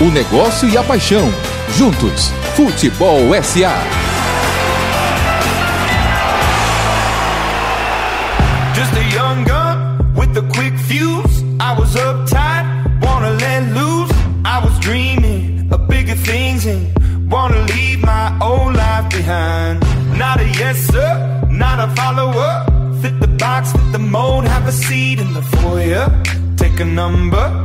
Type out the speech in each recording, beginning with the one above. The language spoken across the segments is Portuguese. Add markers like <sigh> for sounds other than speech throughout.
O negócio e a paixão. Juntos, Futebol SA. Just a young gun with a quick fuse. I was uptight, wanna let loose. I was dreaming of bigger things and wanna leave my old life behind. Not a yes sir, not a follower. Fit the box, fit the mold, have a seat in the foyer. Take a number.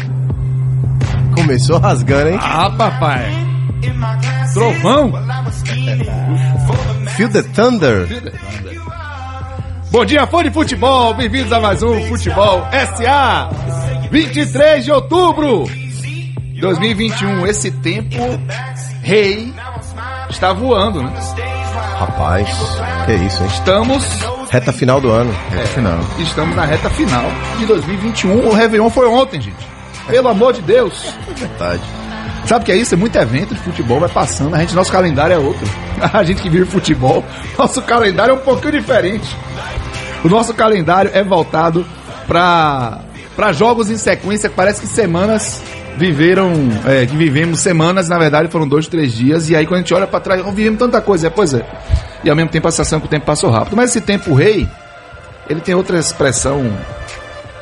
Começou rasgando, hein? Ah, papai. Trovão. Feel the Thunder. Bom dia, fã de futebol. Bem-vindos a mais um Futebol SA. 23 de outubro 2021. Esse tempo, rei, está voando, né? Rapaz, que isso, hein? Estamos, Reta final do ano. é, estamos na reta final de 2021. O Réveillon foi ontem, gente. Pelo amor de Deus. Verdade. Sabe o que é isso? É muito evento de futebol, vai passando. A gente, nosso calendário é outro. <laughs> A gente que vive futebol, nosso calendário é um pouquinho diferente. O nosso calendário é voltado para para jogos em sequência. Parece que semanas viveram, é, que vivemos semanas, na verdade foram dois, três dias. E aí quando a gente olha para trás, oh, vivemos tanta coisa. É, pois é. E ao mesmo tempo a sensação que o tempo passou rápido. Mas esse tempo rei, ele tem outra expressão.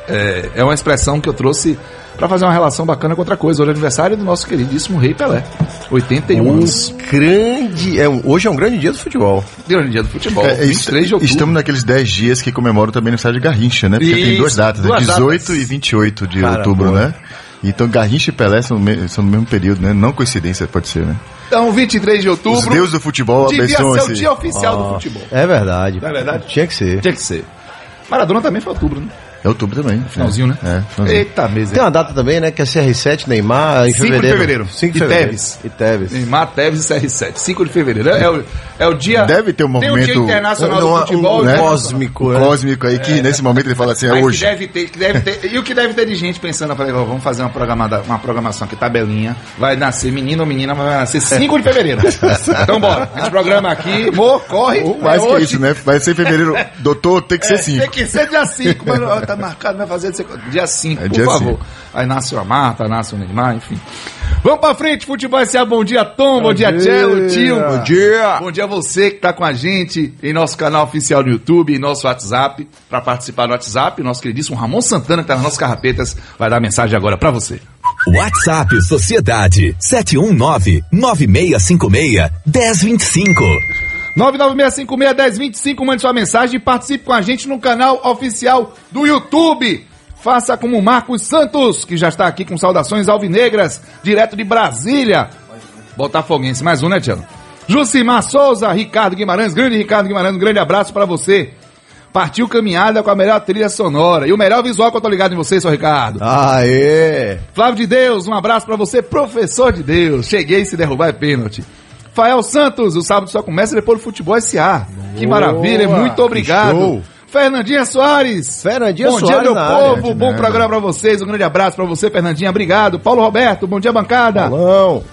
É, é uma expressão que eu trouxe para fazer uma relação bacana com outra coisa. Hoje é aniversário do nosso queridíssimo Rei Pelé. 81 anos. Um grande. É um- hoje é um grande dia do futebol. Grande dia do futebol. É, é, 23 de outubro. Estamos naqueles 10 dias que comemoram também no estádio de Garrincha, né? Porque tem duas datas, duas né? 18 datas. e 28 de Cara, outubro, né? Então Garrincha e Pelé são, são no mesmo período, né? Não coincidência, pode ser, né? Então, 23 de outubro. Os deuses do futebol devia ser o dia oficial do futebol. É verdade. Não é verdade? Tinha que ser. Tinha que ser. Maradona também foi outubro, né? É outubro também. Finalzinho, né? É, finalzinho. Eita, mesa. Tem uma data também, né? Que é CR7, Neymar, em 5 de fevereiro. fevereiro. 5 de E fevereiro. Tevez. E Tevez. Neymar, Tevez e CR7. 5 de fevereiro. É, é o, é o dia. Deve ter um Tem o. Dia Internacional um- do Futebol. um né? cósmico, O né? cósmico aí, que nesse momento ele fala assim, é que hoje. deve ter, que deve ter, e o que deve ter de gente pensando, eu falei, ó, vamos fazer uma, programada, uma programação aqui, tabelinha, vai nascer menino ou menina, mas vai nascer 5 de fevereiro. <laughs> então bora, a gente programa aqui, amor, corre, Ou mais é que hoje. isso, né? Vai ser em fevereiro. <laughs> Doutor, tem que ser É, 5. Tem que ser dia 5, mas ó, tá marcado, vai fazer dia 5, É por dia favor. cinco. Aí nasce a Marta, nasce o Neymar, enfim. Vamos pra frente, futebol SA, bom dia Tom, bom, dia Cello, tio. Bom dia. Bom dia a você que tá com a gente em nosso canal oficial no YouTube, em nosso WhatsApp. Pra participar do WhatsApp, nosso queridíssimo Ramon Santana, que tá nas nossas carrapetas, vai dar mensagem agora pra você. WhatsApp Sociedade 719-9656-1025. 996561025, mande sua mensagem e participe com a gente no canal oficial do YouTube. Faça como o Marcos Santos, que já está aqui com saudações alvinegras, direto de Brasília. Botafoguense, mais um, né, Tiago? Jucimar Souza, Ricardo Guimarães, grande Ricardo Guimarães, um grande abraço pra você. Partiu caminhada com a melhor trilha sonora e o melhor visual que eu tô ligado em você, seu Ricardo. Aê! Flávio de Deus, um abraço pra você, professor de Deus. Cheguei se derrubar é pênalti. Fael Santos, o sábado só começa depois do futebol SA. Que maravilha, muito obrigado. Fernandinha Soares. Fernandinha bom Soares dia, meu na povo. área. bom programa pra vocês. Um grande abraço pra você, Fernandinha. Obrigado. Paulo Roberto, bom dia, bancada.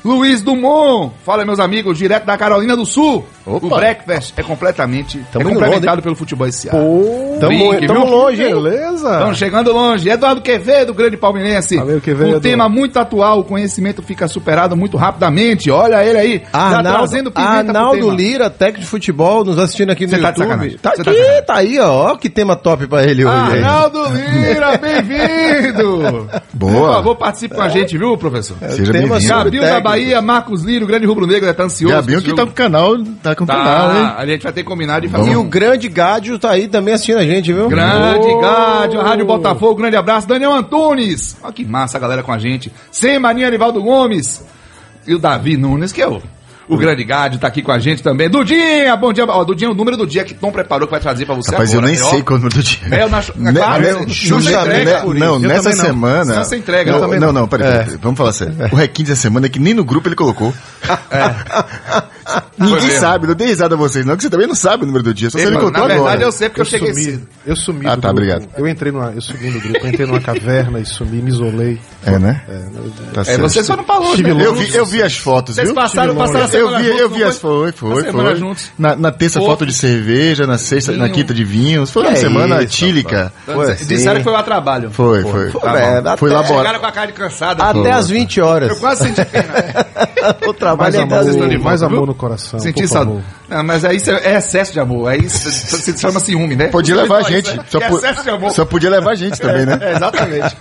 Luiz Dumont, fala meus amigos, direto da Carolina do Sul. Opa. O breakfast é completamente Tamo é complementado longe, pelo futebol SA. Tamo, Brinque, tamo viu? longe, hein? Beleza? Estamos chegando longe. Eduardo Quevedo, grande palmeirense. Valeu, Quevedo. Um tema muito atual, o conhecimento fica superado muito rapidamente. Olha ele aí, já Arnaldo, trazendo pimenta pro Arnaldo tema. Lira, técnico de futebol, nos assistindo aqui no Você tá de YouTube. Tá Você tá aqui, de sacanagem. tá aí, ó. Ó que tema top pra ele hoje. Arnaldo Lira, <laughs> bem-vindo! Boa. Por favor, participe com a gente, viu, professor? Seja tema bem-vindo. Gabriel da. Bahia, Marcos Lira, o grande rubro-negro, tá ansioso. Gabião que tá com o canal, tá com o canal, hein? Tá, a gente vai ter combinado de fazer E o grande Gádio tá aí também assistindo a gente, viu? Grande Ô! Gádio, Rádio Botafogo, grande abraço. Daniel Antunes, olha que massa a galera com a gente. Sem Maninha Anivaldo Gomes. E o Davi Nunes, que é o, O grande Gádio tá aqui com a gente também. Dudinha, bom dia. Ó, Dudinha, o número do dia que Tom preparou que vai trazer pra você Rapaz, eu agora. nem Ó, sei qual é o número do dia. Mel na, na Ne- claro, ne- você- Justa- você entrega né- por isso. não, Eu nessa também não. semana. Senão você entrega. Não, eu também não, não, peraí, É. vamos falar sério. O requinte dessa semana é que nem no grupo ele colocou. <laughs> <laughs> Ninguém mesmo. sabe, não dei risada a vocês, não, que você também não sabe o número do dia, só você me contou na verdade agora. eu sei porque eu, cheguei sumi, cedo. eu sumi Ah, do tá, grupo. obrigado. Eu entrei numa, eu sumi do grupo, eu entrei numa caverna e sumi, me isolei. É, né? Tá É, certo. você só não falou, né? Eu vi, eu vi as fotos, Vocês viu? passaram, passaram a longe. Eu semana vi, juntos, eu vi as foi, foi, semana foi. Na, na terça foto de cerveja, na sexta, na quinta de vinhos. Foi uma Que semana isso, tílica. Foi Disseram que foi o trabalho. Foi, foi. Foi, Tá é, Foi Chegaram elaborado. com a cara cansada. Até às 20 horas. Eu quase senti pena. <laughs> o trabalho Mais é mais amor no coração. Senti por saudade. Não, mas aí isso é excesso de amor. Aí isso se chama ciúme, né? Podia levar a gente. é- Só, é excesso de amor. só podia levar a gente <laughs> também, né? É, exatamente.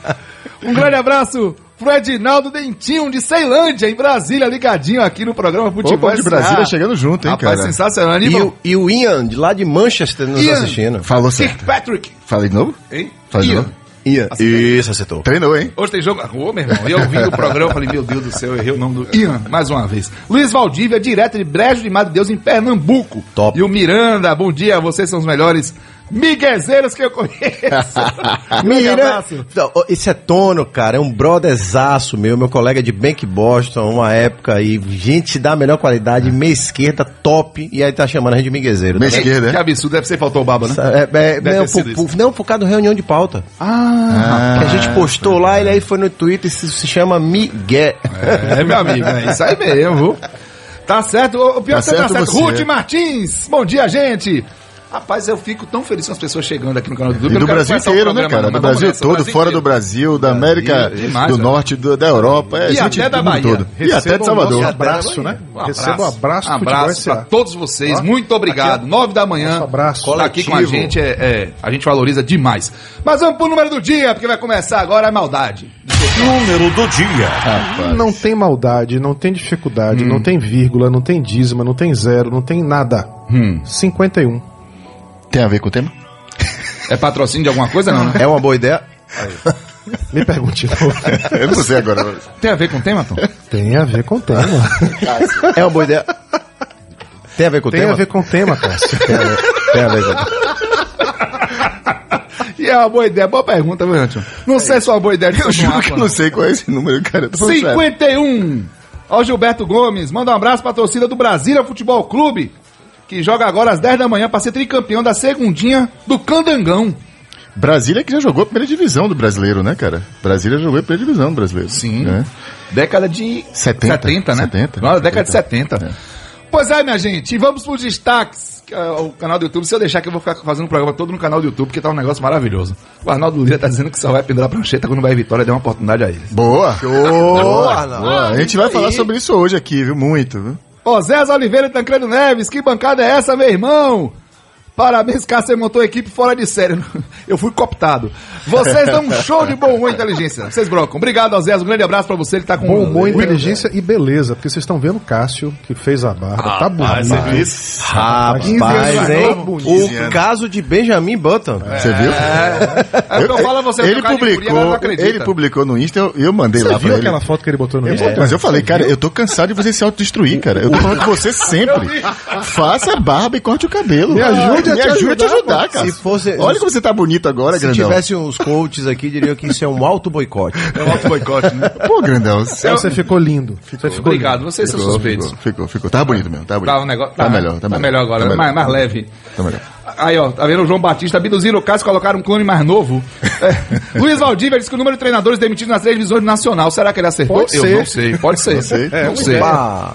Um grande abraço pro Edinaldo Dentinho de Ceilândia, em Brasília, ligadinho aqui no programa Futebol Opa, de. Brasília chegando junto, hein, Rapaz, cara? sensacional. E o, e o Ian, de lá de Manchester, nos Ian. assistindo. Falou certo. Kirkpatrick. Falei de novo? Hein? Falei de Ian. novo? Ian. Isso, acertou. Treinou, hein? Hoje tem jogo. Ô, meu irmão, eu ouvi o programa falei, meu Deus do céu, eu errei o nome do Ian, mais uma vez. Luiz Valdívia, direto de Brejo de Madre Deus, em Pernambuco. Top. E o Miranda, bom dia, vocês são os melhores miguezeiros que eu conheço. <laughs> Mira, ó, esse é Tono, cara, é um brotherzaço meu, meu colega de Bank Boston, uma época aí, gente da melhor qualidade, meia esquerda, top, e aí tá chamando a gente de miguezeiro. Meia tá esquerda, Que é? absurdo, deve ser faltou o baba, né? É, é, não, por, isso. por- não, por causa da reunião de pauta. Ah, que a gente postou lá, ele aí foi no Twitter, se, se chama Miguel. é, meu amigo, é isso aí mesmo. viu? Tá certo, o pior Tá é que tá certo certo. você. Ruth Martins, bom dia, gente. Rapaz, eu fico tão feliz com as pessoas chegando aqui no canal do YouTube. E do Brasil inteiro, né, cara? Do Brasil todo, Brasil fora do. Brasil, da América demais, do? Norte, do- da Europa. É, E gente até da Bahia. todo. E até de Salvador. nosso abraço, né? Um Receba o abraço um abraço SA. pra todos vocês, Ó, muito obrigado. aqui, Nove da manhã, Nosso abraço tá aqui com a gente, é, é, a gente valoriza demais. Mas vamos pro número do dia, porque vai começar agora a maldade. Número do dia. Não tem maldade, não tem dificuldade, Hum. não tem vírgula, não tem dízima, não tem zero, não tem nada. Hum. 51. Tem a ver com o tema? É patrocínio de alguma coisa, não, né? É uma boa ideia? Me pergunte de novo. <laughs> Eu não sei agora. Tem a ver com o tema, Tom? Tem a ver com o tema. É uma boa ideia. Tem a ver com o Tem tema? a ver com o tema, Cássio. Tem a ver, tem a ver com E é uma boa ideia, boa pergunta, viu, Antônio? Não sei se é uma boa ideia de Eu juro que eu não sei qual é esse número, cara. Eu tô falando sério. 51. Ó, Gilberto Gomes, manda um abraço pra torcida do Brasília Futebol Clube, que joga agora às 10 da manhã pra ser tricampeão da segundinha do Candangão. Brasília que já jogou a primeira divisão do brasileiro, né, cara? Brasília jogou a primeira divisão do brasileiro. Sim. né? Década de 70, 70 né? 70, Não, década de 70. 70. Pois é, minha gente, e vamos pros destaques. que é O canal do YouTube, se eu deixar que eu vou ficar fazendo o programa todo no canal do YouTube, porque tá um negócio maravilhoso. O Arnaldo Lira tá dizendo que só vai pendurar a prancheta quando vai Vitória der uma oportunidade a eles. Boa! Boa, Boa. A gente vai falar sobre isso hoje aqui, viu? Muito, viu? Osés Oliveira e Tancredo Neves, que bancada é essa, meu irmão? Parabéns, Cássio, você montou a equipe fora de série. <laughs> Eu fui cooptado. Vocês dão um <laughs> show de bom humor e inteligência. Vocês brocam. Obrigado, Osés. Um grande abraço pra você. Ele tá com Bom humor, inteligência e beleza. Porque vocês estão vendo o Cássio, que fez a barba. tá bonito. Rapaz, 15 anos hein? novo, bonito. O caso de Benjamin Button. Você viu? É o que eu falo a você. ele Curia, publicou, acredita. ele publicou no Insta, eu, eu mandei Você lá viu pra ele. aquela foto que ele botou no Insta? Mas eu falei, cara, eu tô cansado de você se autodestruir, cara. Eu tô falando com você sempre. Faça a barba e corte o cabelo. Me ajude a Me te ajude a te ajudar, ajudar, pô. cara. Se fosse- Olha como você tá bonito agora, Se Grandão. tivesse uns coaches aqui, diriam que isso é um auto boicote. É um auto boicote, né? <laughs> Pô, Grandão. Você Você ficou lindo. Você ficou Obrigado, vocês são ficou, suspeitos. ficou, ficou, ficou. Tava bonito mesmo, tava bonito. Tá, o negócio, Tá melhor, tá melhor. agora, Tá melhor. mais, mais leve. Tá melhor. Aí, ó, tá vendo o João Batista abduzindo o caso e colocaram um clone mais novo. É. <laughs> Luiz Valdívia disse que o número de treinadores demitidos nas três divisões Nacional. Será que ele acertou? Pode Eu ser. não sei, pode ser. sei. não sei.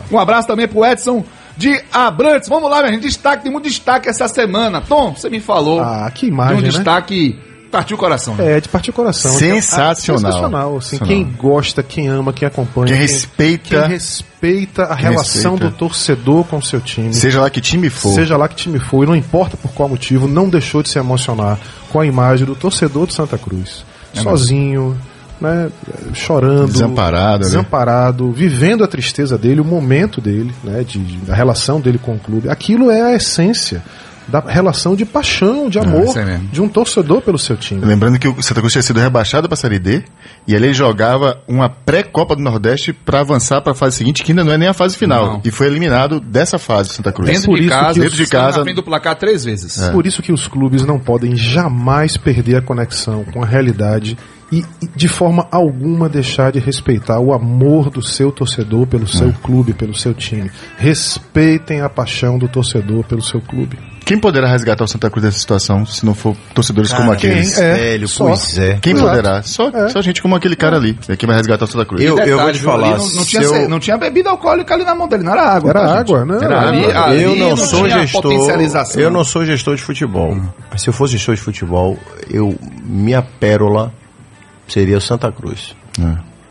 Um abraço também pro Edson de Abrantes. Vamos lá, minha gente. Destaque, tem muito destaque essa semana. Tom, você me falou Ah, que de imagem, um né? destaque partiu o coração. né? É, de partir o coração. Sensacional. Ah, sensacional. Assim, quem gosta, quem ama, quem acompanha. Quem respeita- Quem respeita a Quem relação respeita. do torcedor com o seu time. Seja lá que time for. Seja lá que time for, e não importa por qual motivo, não deixou de se emocionar com a imagem do torcedor de Santa Cruz. Sozinho, né, chorando. Desamparado, né? Desamparado, vivendo a tristeza dele, o momento dele, né, de, de- da relação dele com o clube. Aquilo é a essência da relação de paixão, de amor, isso é de um torcedor pelo seu time. Lembrando que o Santa Cruz tinha sido rebaixado para a Série D e ali ele jogava uma pré-Copa do Nordeste para avançar para a fase seguinte, que ainda não é nem a fase final. Não. E foi eliminado dessa fase, Santa Cruz. Dentro por de isso casa, que dentro de casa- na do placar três vezes. Por isso que os clubes não podem jamais perder a conexão com a realidade e, e, de forma alguma deixar de respeitar o amor do seu torcedor pelo seu clube, pelo seu time. Respeitem a paixão do torcedor pelo seu clube. Quem poderá resgatar o Santa Cruz dessa situação se não for torcedores como aqueles? quem? É, velho, só. pois é. Quem Exato. poderá? Só, É. só gente como aquele cara ali. É quem vai resgatar o Santa Cruz. Eu- Detalhe, vou te falar, Não, não, tinha, eu- não tinha bebida alcoólica ali na mão dele, não era água. Era tá, água, gente? né? Era ali, água. ali eu não, sou tinha gestor. Eu não sou gestor de futebol. Mas se eu fosse gestor de futebol, eu minha pérola seria o Santa Cruz.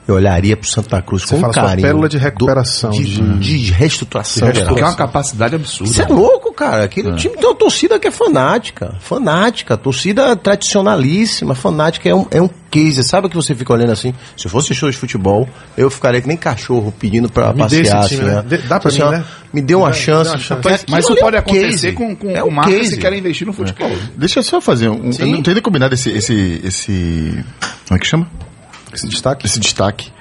Eu olharia pro Santa Cruz Você com fala carinho. pérola de recuperação, de, de- de reestruturação. de. Porque é uma capacidade absurda. Você é louco, cara. Aquele time tem uma torcida que é fanática. Fanática. Torcida tradicionalíssima, fanática. É um, é um case. Sabe que você fica olhando assim? Se eu fosse show de futebol, eu ficaria que nem cachorro pedindo esse passear. time, assim, né? né? Dá pra Assim, mim, né? Me dê uma chance. dá uma chance. Mas, mas isso é pode acontecer case. com, com, É um marcas case. que querem investir no futebol. Deixa eu só fazer um. Sim. Eu não tenho nem combinado esse, esse, esse. Como é que chama? Esse destaque. Esse destaque.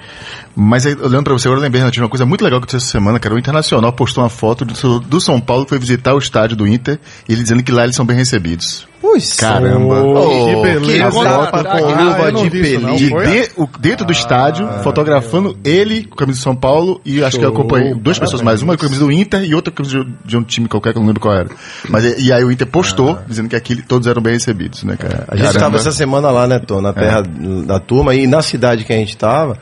Mas aí, olhando pra você, agora eu lembrei, Renatinho, uma coisa muito legal que aconteceu essa semana, cara. O Internacional postou uma foto do, do São Paulo que foi visitar o estádio do Inter e ele dizendo que lá eles são bem recebidos. Pois Caramba. Oh, que beleza. que foto Ah, com luva de. E dentro do estádio, fotografando ele com a camisa de São Paulo e acho que Show, acompanhei duas pessoas mais, uma com a camisa do Inter e outra com a camisa de, um time qualquer que eu não lembro qual era. Mas e, aí o Inter postou dizendo que aqui todos eram bem recebidos, né, cara? A gente estava essa semana lá, né, Tom, na terra da turma, e na cidade que a gente estava,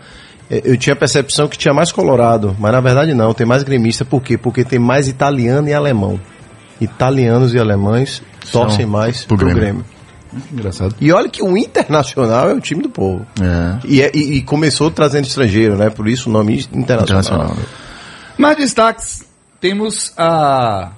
eu tinha a percepção que tinha mais colorado, mas na verdade não, tem mais gremista. Por quê? Porque tem mais italiano e alemão. Italianos e alemães torcem mais pro pro, Grêmio. Grêmio. Engraçado. E olha que o Internacional é o time do povo. É. E, é- e- e começou trazendo estrangeiro, né? Por isso o nome internacional. Internacional. Nas destaques, temos a.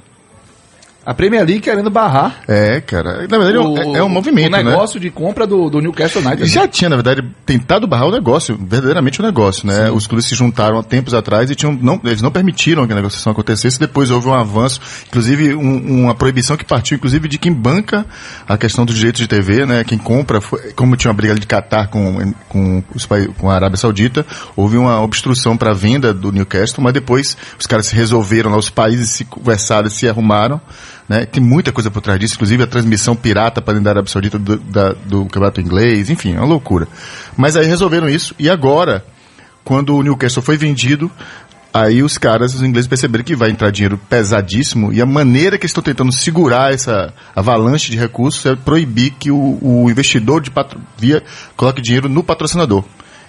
A Premier League querendo barrar É, cara. Na verdade, é um- é, um movimento, o né? negócio de compra do, do Newcastle United. Já tinha, na verdade, tentado barrar o negócio, verdadeiramente o negócio, né? Os clubes se juntaram há tempos atrás e tinham, não, eles não permitiram que a negociação acontecesse, depois houve um avanço, inclusive um- uma proibição que partiu, inclusive, de quem banca a questão dos direitos de TV, né? Quem compra, foi- como tinha uma briga de Catar com, com, os, com a Arábia Saudita, houve uma obstrução para a venda do Newcastle, mas depois os caras se resolveram lá, os países se conversaram, se arrumaram, né? Tem muita coisa por trás disso, inclusive a transmissão pirata para dentro da Arábia Saudita do, da- do campeonato inglês, enfim, é uma loucura. Mas aí resolveram isso e agora, quando o Newcastle foi vendido, aí os caras, os ingleses perceberam que vai entrar dinheiro pesadíssimo e a maneira que eles estão tentando segurar essa avalanche de recursos é proibir que o, o investidor de via coloque dinheiro no patrocinador.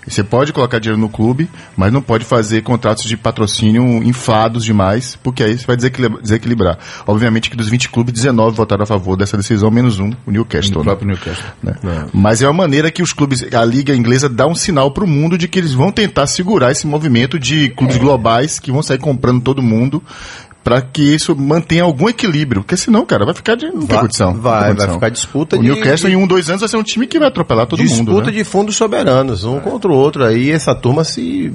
Você pode colocar dinheiro no clube, mas não pode fazer contratos de patrocínio inflados demais, porque aí você vai desequilibrar. Obviamente que dos 20 clubes, 19 votaram a favor dessa decisão, menos um, o Newcastle. do né? próprio Newcastle. né? Mas é uma maneira que os clubes, a liga inglesa dá um sinal para o mundo de que eles vão tentar segurar esse movimento de clubes globais que vão sair comprando todo mundo para que isso mantenha algum equilíbrio, porque senão, cara, vai ficar de não tem Vai- condição. vai- vai condição. ficar disputa O de- Newcastle em um, dois anos vai ser um time que vai atropelar todo Disputa mundo. né? de fundos soberanos, um contra o outro. Aí essa turma se.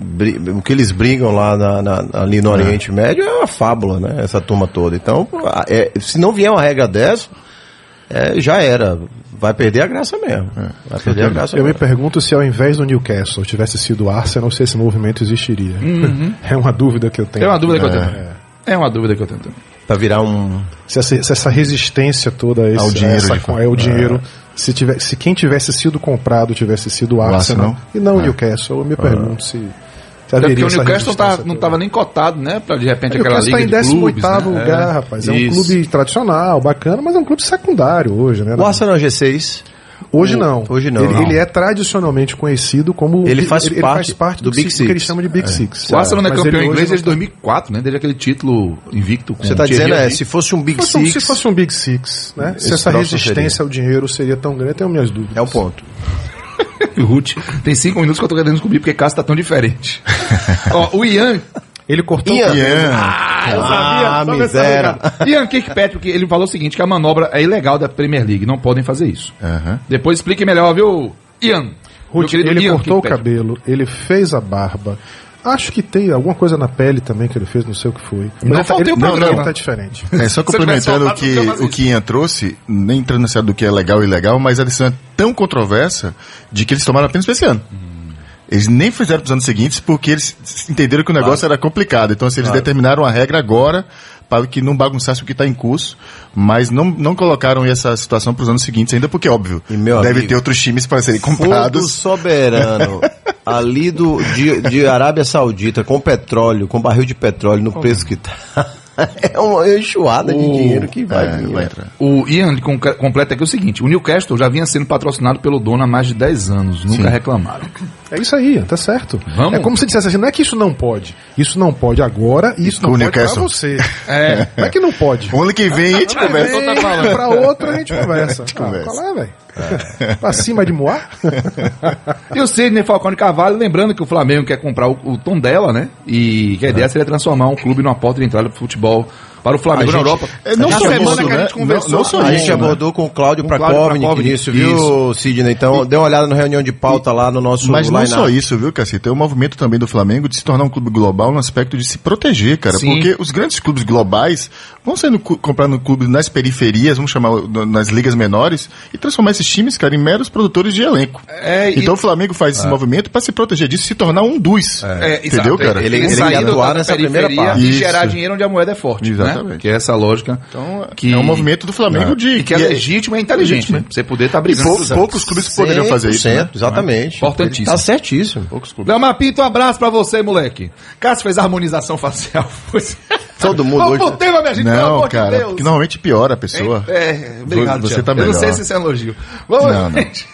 O que eles brigam lá na- na- ali no Oriente Médio é uma fábula, né? Essa turma toda. Então, é, se não vier uma regra dessa, é, já era. Vai perder a graça mesmo. Vai perder a graça Eu me mesmo. pergunto se ao invés do Newcastle tivesse sido o Arsenal, se esse movimento existiria. <laughs> É uma dúvida que eu tenho. É uma dúvida que eu É. tenho. É uma dúvida que eu tenho. também. Pra virar um. Se essa, se essa resistência toda a esse, Ao dinheiro, essa, é o dinheiro, se, tiver, se quem tivesse sido comprado tivesse sido o Arsenal, Arsenal. e não o Newcastle, eu me pergunto se, se Até haveria porque o Newcastle tá, não estava nem cotado, né? Pra de repente O aquela Newcastle liga está em de clubes, 18 né? lugar, rapaz. É um Isso. clube tradicional, bacana, mas é um clube secundário hoje, né? O Arsenal G6. Hoje não. Hoje não, Ele, não. ele é tradicionalmente conhecido como. Ele faz parte do, do Big Six, que ele chama de Big Six. O Arsenal não é campeão ele inglês desde 2004, né? Desde aquele título invicto com Você tá o Thierry dizendo, é, se fosse um Big Se fosse, um, Six. se fosse um Big Six, né? Se essa resistência ao dinheiro seria tão grande, eu tenho minhas dúvidas. É um ponto. <laughs> E o Ruth, tem cinco minutos que eu tô querendo descobrir porque Cássio tá tão diferente. <laughs> Ó, o Ian, Ele cortou Ian. o cabelo. Ian. eu Ah, só ver essa miséria. Ian Kirkpatrick, ele falou o seguinte, que a manobra é ilegal da Premier League, não podem fazer isso. Depois explique melhor, viu, Ian? Ruth, ele Ian cortou o cabelo, ele fez a barba. Acho que tem alguma coisa na pele também que ele fez, não sei o que foi. Não ele, tá, faltei ele, o não, programa. ele tá diferente. É, só <laughs> eu complementando o que, o que Ian trouxe, nem entrando nessa do que é legal e ilegal, mas a decisão é tão controversa de que eles tomaram apenas esse ano. Eles nem fizeram pros anos seguintes porque eles entenderam que o negócio era complicado. Então, assim, eles determinaram a regra agora para que não bagunçasse o que está em curso, mas não, não colocaram essa situação para os anos seguintes ainda, porque, óbvio, E, meu deve amigo, ter outros times para serem Fundo comprados. soberano <laughs> ali do, de, de Arábia Saudita com petróleo, com barril de petróleo no preço que tá. <laughs> É uma enxuada de O- dinheiro que vai, É, vai né? entrar. O Ian completa aqui o seguinte: o Newcastle já vinha sendo patrocinado pelo dono há mais de 10 anos, nunca reclamaram. É isso aí, tá certo. Vamos. É como se dissesse assim, não é que isso não pode. Isso não pode agora e isso não o pode pra Newcastle. você. <laughs> É. Não é que não pode. O ano que vem a gente conversa. Vem, pra outra <laughs> a gente conversa. Ah, conversa. qual é, velho? Pra cima de Moá? <laughs> E o Sidney Falcone Carvalho, lembrando que o Flamengo quer comprar o, o tom dela, né? E que a ideia seria transformar um clube numa porta de entrada pro futebol para o Flamengo na Europa. É, não só semana isso, que a né? gente conversou. Não- não só A isso, gente né? abordou com o Cláudio Prakovnik nisso, viu, Sidney? Então, dê uma olhada na reunião de pauta lá no nosso Mas não só isso, viu, Cacete? Tem o movimento também do Flamengo de se tornar um clube global no aspecto de se proteger, cara. Porque os grandes clubes globais vão sendo cu- comprar no clube nas periferias, vamos chamar nas ligas menores, e transformar esses times, cara, em meros produtores de elenco. É, e- então o Flamengo faz esse movimento para se proteger disso e se tornar um dos. É, Entendeu, cara? Ele- Ele, atuar nessa primeira parte. E Isso. gerar dinheiro onde a moeda é forte. Exatamente. Né? Que é essa lógica. Então, que, é um movimento do Flamengo de. E que é e legítimo e inteligente, né? Você poder estar E brigando. pou- poucos clubes poderiam fazer isso. Né? Exatamente. Importantíssimo. Tá certíssimo. Poucos clubes. Léo Mapito, um abraço pra você, moleque. Cássio fez harmonização facial. <laughs> Todo mundo Vamos hoje. pro tema, minha gente, pelo Não, amor de cara, Deus. porque normalmente piora a pessoa. É, obrigado, Você tá Eu não sei melhor. se isso é elogio. Vamos, Não, não. <laughs> gente.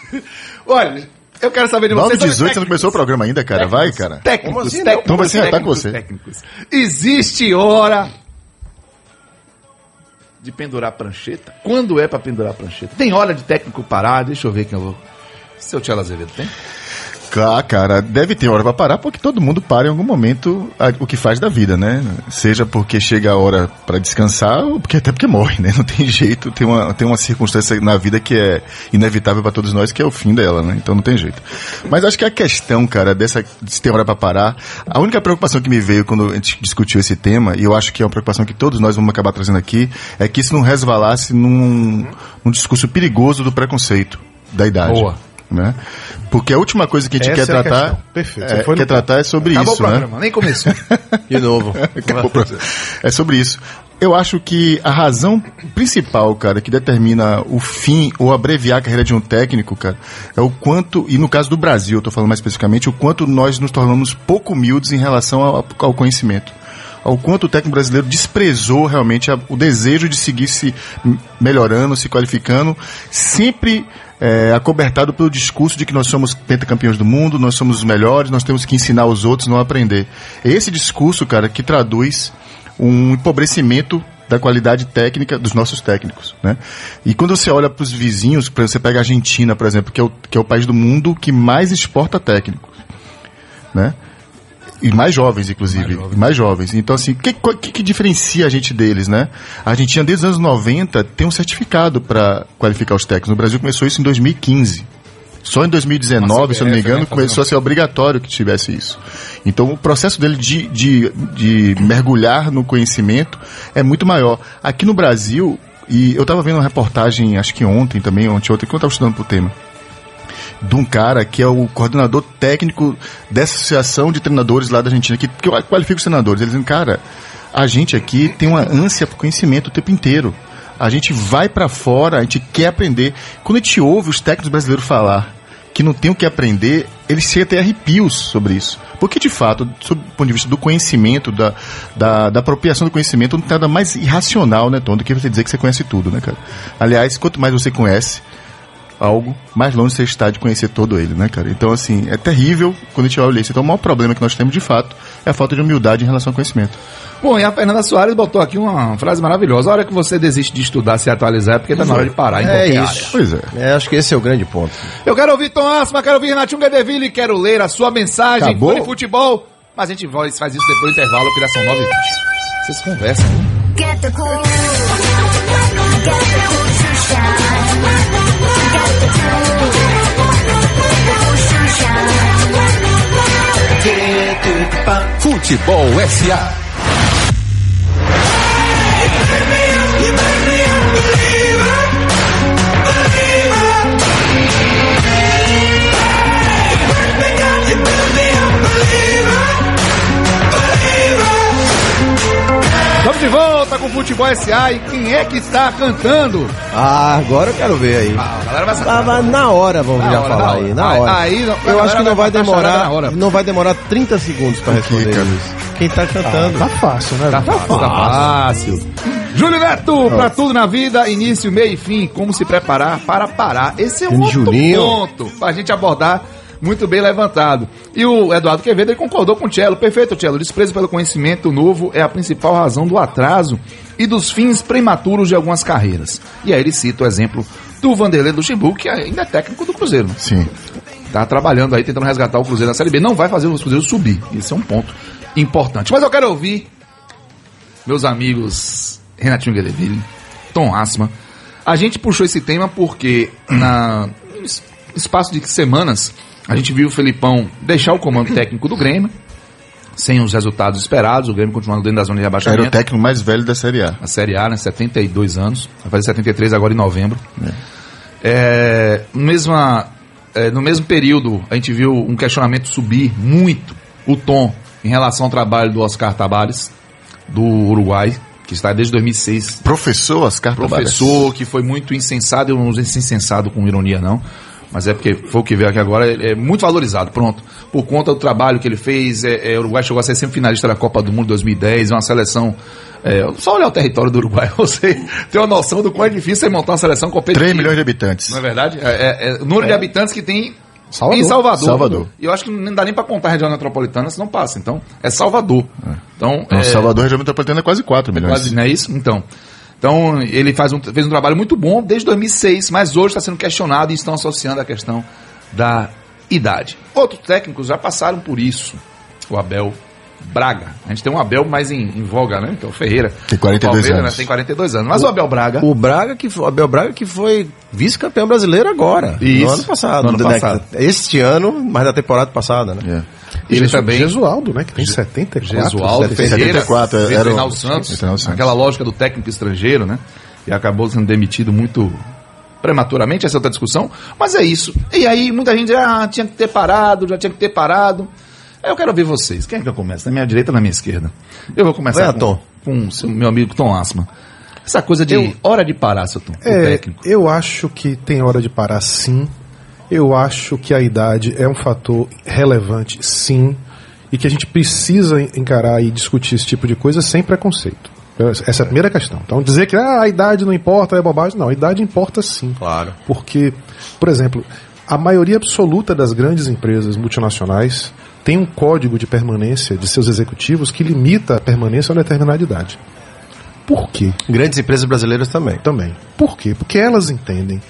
Olha, eu quero saber de vocês. 9 sobre 18, você não técnicos. começou o programa ainda, cara? Vai, cara. Técnicos, assim, técnicos, Então vai se retar com técnicos, você. técnicos. Existe hora de pendurar prancheta? Quando é pra pendurar prancheta? Tem hora de técnico parar? Deixa eu ver quem eu vou... Seu Tchela Azevedo tem? Ah, cara, deve ter hora pra parar, porque todo mundo para em algum momento o que faz da vida, né? Seja porque chega a hora pra descansar, ou porque até porque morre, né? <laughs> Não tem jeito, tem uma, tem uma circunstância na vida que é inevitável pra todos nós, que é o fim dela, né? Então não tem jeito. Mas acho que a questão, cara, dessa de ter hora pra parar, a única preocupação que me veio quando a gente discutiu esse tema, e eu acho que é uma preocupação que todos nós vamos acabar trazendo aqui, é que isso não resvalasse num, num discurso perigoso do preconceito da idade. Boa. Né? Porque a última coisa que a gente Essa quer é tratar. Perfeito. é, quer tratar é sobre Acabou isso, o né? programa, nem começou. <laughs> De novo. Acabou o programa. É sobre isso. Eu acho que a razão principal, cara, que determina o fim ou abreviar a carreira de um técnico, cara, é o quanto, e no caso do Brasil, eu tô falando mais especificamente, o quanto nós nos tornamos pouco humildes em relação ao, ao conhecimento. Ao quanto o técnico brasileiro desprezou realmente a- o desejo de seguir se melhorando, se qualificando, sempre é, acobertado pelo discurso de que nós somos pentacampeões do mundo, nós somos os melhores, nós temos que ensinar os outros, não aprender. Esse discurso, cara, que traduz um empobrecimento da qualidade técnica dos nossos técnicos, né? E quando você olha para os vizinhos, exemplo, você pega a Argentina, por exemplo, que é, o, que é o país do mundo que mais exporta técnicos, né? E mais jovens, inclusive. Mais jovens. Mais jovens. Então, assim, o que, que, que diferencia a gente deles, né? A Argentina, desde os anos 90, tem um certificado para qualificar os técnicos. No Brasil começou isso em 2015. Só em 2019, se eu não me CBF, engano, né, começou a ser obrigatório que tivesse isso. Então, o processo dele de, de, de mergulhar no conhecimento é muito maior. Aqui no Brasil, e eu estava vendo uma reportagem, acho que ontem também, ontem, ontem, quando eu estava estudando pro tema, de um cara que é o coordenador técnico dessa associação de treinadores lá da Argentina, que, que qualifica os treinadores. Eles dizem, cara, a gente aqui tem uma ânsia por conhecimento o tempo inteiro. A gente vai para fora, a gente quer aprender. Quando a gente ouve os técnicos brasileiros falar que não tem o que aprender, eles chegam a ter arrepios sobre isso. Porque, de fato, sob o ponto de vista do conhecimento, da, da, da apropriação do conhecimento, não tem nada mais irracional, né, Tom, do que você dizer que você conhece tudo, né, cara? Aliás, quanto mais você conhece, algo, mais longe você está de conhecer todo ele, né, cara? Então, assim, é terrível quando a gente olha isso. Então, o maior problema que nós temos, de fato, é a falta de humildade em relação ao conhecimento. Bom, e a Fernanda Soares botou aqui uma frase maravilhosa. A hora que você desiste de estudar, se atualizar, é porque tá na hora de parar em É qualquer isso. área. Pois é. É, acho que esse é o grande ponto. Eu quero ouvir Tom Asma, quero ouvir Renatinho Gadeville, quero ler a sua mensagem, Acabou? fã de futebol. Mas a gente faz faz isso depois do intervalo, são 9 h Vocês conversam. né? Get the cool. Futebol SA. De volta com o Futebol SA e quem é que está cantando? Ah, agora eu quero ver aí. Ah, a galera vai saber. Tava na hora, vamos Na já hora, falar aí, na hora. aí não- eu acho que não vai demorar, não vai demorar 30 segundos pra responder isso. Quem tá cantando? Tá fácil, né? Tá fácil, tá fácil. Júlio Neto, pra tudo na vida, início, meio e fim, como se preparar para parar. Esse é um outro Julinho. ponto pra gente abordar muito bem levantado. E o Eduardo Quevedo ele concordou com o Cello. Perfeito, Cello. Desprezo pelo conhecimento novo é a principal razão do atraso e dos fins prematuros de algumas carreiras. E aí ele cita o exemplo do Vanderlei Luxemburgo, que ainda é técnico do Cruzeiro. né? Sim. tá trabalhando aí, tentando resgatar o Cruzeiro na Série B. Não vai fazer o Cruzeiro subir. Esse é um ponto importante. Mas eu quero ouvir meus amigos Renatinho Guedeville, Tom Asma. A gente puxou esse tema porque na espaço de semanas a gente viu o Felipão deixar o comando <coughs> técnico do Grêmio sem os resultados esperados, o Grêmio continuando dentro da zona de Era o rebaixamento. técnico mais velho da Série A. A Série A, né? 72 anos. Vai fazer 73 agora em novembro. É, mesma, é, no mesmo período, a gente viu um questionamento subir muito o tom em relação ao trabalho do Oscar Tabares, do Uruguai, que está desde 2006 Professor Oscar Tabares. professor que foi muito insensado, eu não esse insensado com ironia não, mas é porque foi o que veio aqui agora, ele é muito valorizado, pronto. Por conta do trabalho que ele fez, é, é, o Uruguai chegou a ser sempre finalista da Copa do Mundo 2010, é uma seleção. é, só olhar o território do Uruguai, <laughs> você tem uma noção do quão é difícil é montar uma seleção competitiva. 3 milhões de habitantes. Não é verdade? É, é- é o número de habitantes que tem Salvador. em Salvador. Salvador. E eu acho que não dá nem pra contar a região metropolitana, senão passa. Então, é Salvador. Então, Não, é, Salvador, região metropolitana, é quase 4 milhões. Quase, não é isso? Então. Então, ele faz um, fez um trabalho muito bom desde 2006, mas hoje está sendo questionado e estão associando a questão da idade. Outros técnicos já passaram por isso. O Abel Braga. A gente tem um Abel mais em, em voga, né? Que é o Ferreira. Tem 42 O Palmeiras, anos. Né? Tem 42 anos. Mas o, Abel Braga. O Braga que foi, o Abel Braga que foi vice-campeão brasileiro agora. Isso. No ano passado. No ano né? passado. Este ano, mas da temporada passada, né? É. ele Jesu- também. Jesualdo, né? Que tem 74. Gesualdo, 74, Ferreira, era veio o- treinar o Santos, Santos. aquela lógica do técnico estrangeiro, né? E acabou sendo demitido muito prematuramente, essa é outra discussão, mas é isso. E aí muita gente diz, ah, tinha que ter parado, já tinha que ter parado. Eu quero ouvir vocês. Quem é que eu começo? Na minha direita ou na minha esquerda? Eu vou começar Vai, com, com o seu- meu amigo Tom Asma. Essa coisa de hora de parar, seu Tom, o É, técnico. eu acho que tem hora de parar sim. Eu acho que a idade é um fator relevante sim. E que a gente precisa encarar e discutir esse tipo de coisa sem preconceito. Essa é a primeira questão. Então dizer que ah, a idade não importa é bobagem. Não, a idade importa sim. Claro. Porque, por exemplo, a maioria absoluta das grandes empresas multinacionais tem um código de permanência de seus executivos que limita a permanência a uma determinada idade. Por quê? Grandes empresas brasileiras também. Também. Por quê? Porque elas entendem.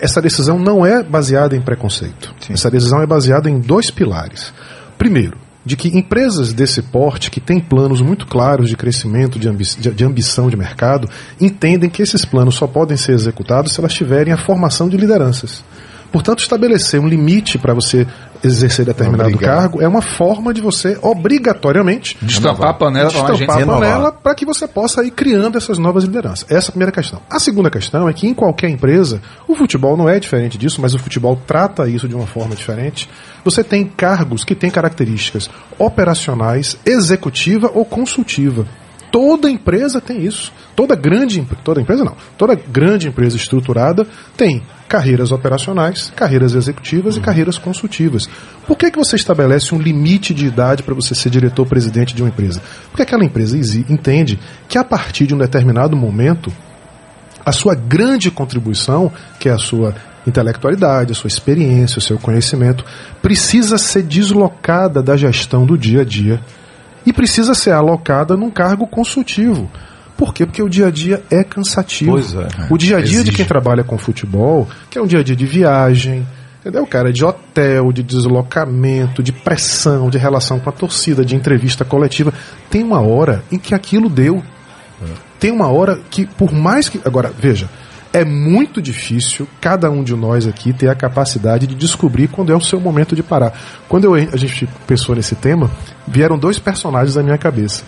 Essa decisão não é baseada em preconceito. Essa decisão é baseada em dois pilares. Primeiro, de que empresas desse porte, que têm planos muito claros de crescimento, de, ambi de ambição de mercado, entendem que esses planos só podem ser executados se elas tiverem a formação de lideranças. Portanto, estabelecer um limite para você exercer determinado Obrigar. cargo é uma forma de você, obrigatoriamente, Destampar a panela destampar a panela para que você possa ir criando essas novas lideranças. Essa é a primeira questão. A segunda questão é que em qualquer empresa, o futebol não é diferente disso, mas o futebol trata isso de uma forma diferente. Você tem cargos que têm características operacionais, executiva ou consultiva. Toda empresa tem isso. Toda grande toda empresa não. Toda grande empresa estruturada tem carreiras operacionais, carreiras executivas e carreiras consultivas. Por que, que você estabelece um limite de idade para você ser diretor-presidente de uma empresa? Porque aquela empresa entende que a partir de um determinado momento a sua grande contribuição, que é a sua intelectualidade, a sua experiência, o seu conhecimento, precisa ser deslocada da gestão do dia a dia e precisa ser alocada num cargo consultivo. Por quê? Porque o dia a dia é cansativo. É. O dia a dia de quem trabalha com futebol, que é um dia a dia de viagem, entendeu, cara? De hotel, de deslocamento, de pressão, de relação com a torcida, de entrevista coletiva. Tem uma hora em que aquilo deu. Tem uma hora que, por mais que. Agora, veja, É muito difícil cada um de nós aqui ter a capacidade de descobrir quando é o seu momento de parar. Quando eu- a gente pensou nesse tema, vieram dois personagens na minha cabeça.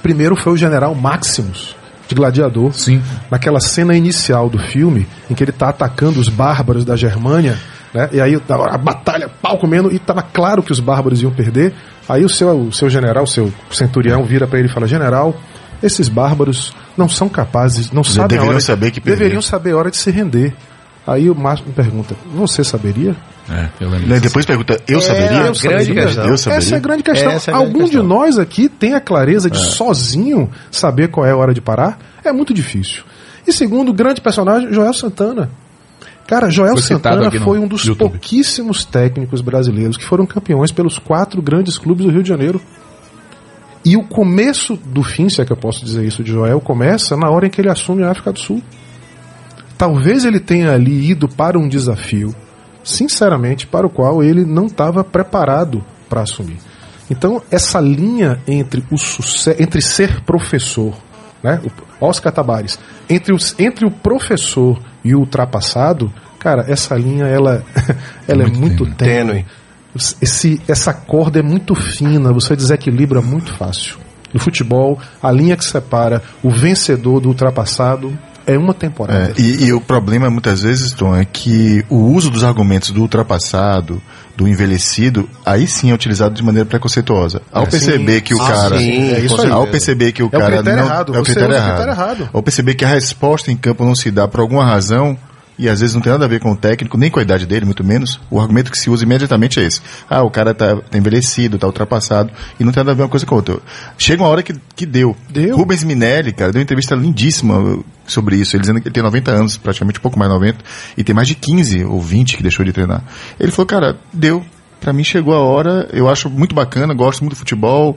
Primeiro foi o general Maximus, de Gladiador. Sim. Naquela cena inicial do filme, em que ele está atacando os bárbaros da Germânia, né? E aí tá a batalha, pau comendo, e estava claro que os bárbaros iam perder. Aí o seu, o seu general, o seu centurião, vira para ele e fala: General, esses bárbaros não são capazes, não sabem a deveriam hora de- saber que perder. deveriam saber a hora de se render. Aí o Márcio pergunta: Você saberia? É, eu Depois pergunta, eu saberia? eu saberia. Eu saberia? Essa é a grande questão. Essa é a grande Algum questão. de nós aqui tem a clareza de sozinho saber qual é a hora de parar? É muito difícil. E segundo, o grande personagem, Joel Santana. Cara, Joel Foi Santana foi um dos YouTube. pouquíssimos técnicos brasileiros que foram campeões pelos quatro grandes clubes do Rio de Janeiro. E o começo do fim, se é que eu posso dizer isso de Joel, começa na hora em que ele assume a África do Sul. Talvez ele tenha ali ido para um desafio, sinceramente, para o qual ele não estava preparado para assumir. Então, essa linha entre o sucesso, entre ser professor, né, Oscar Tabares, entre, os, entre o professor e o ultrapassado, cara, essa linha ela, <laughs> ela é muito tênue. Tênue. Esse, essa corda é muito fina, você desequilibra muito fácil. No futebol, a linha que separa o vencedor do ultrapassado é uma temporada. É, e, e o problema muitas vezes, Tom, é que o uso dos argumentos do ultrapassado, do envelhecido, aí sim é utilizado de maneira preconceituosa. Ao É, perceber sim. que o Ah, cara, sim, é isso aí. ao perceber que o É o cara critério não errado, é o critério o errado. critério errado. Ao perceber que a resposta em campo não se dá por alguma razão e às vezes não tem nada a ver com o técnico, nem com a idade dele, muito menos. O argumento que se usa imediatamente é esse. Ah, o cara tá, tá envelhecido, tá ultrapassado, e não tem nada a ver uma coisa com a outra. Chega uma hora que, que deu. Deu. Rubens Minelli, cara, deu uma entrevista lindíssima sobre isso. Ele dizendo que ele tem 90 anos, praticamente um pouco mais de 90, e tem mais de 15 ou 20 que deixou de treinar. Ele falou, cara, deu. Pra mim chegou a hora, eu acho muito bacana, gosto muito do futebol,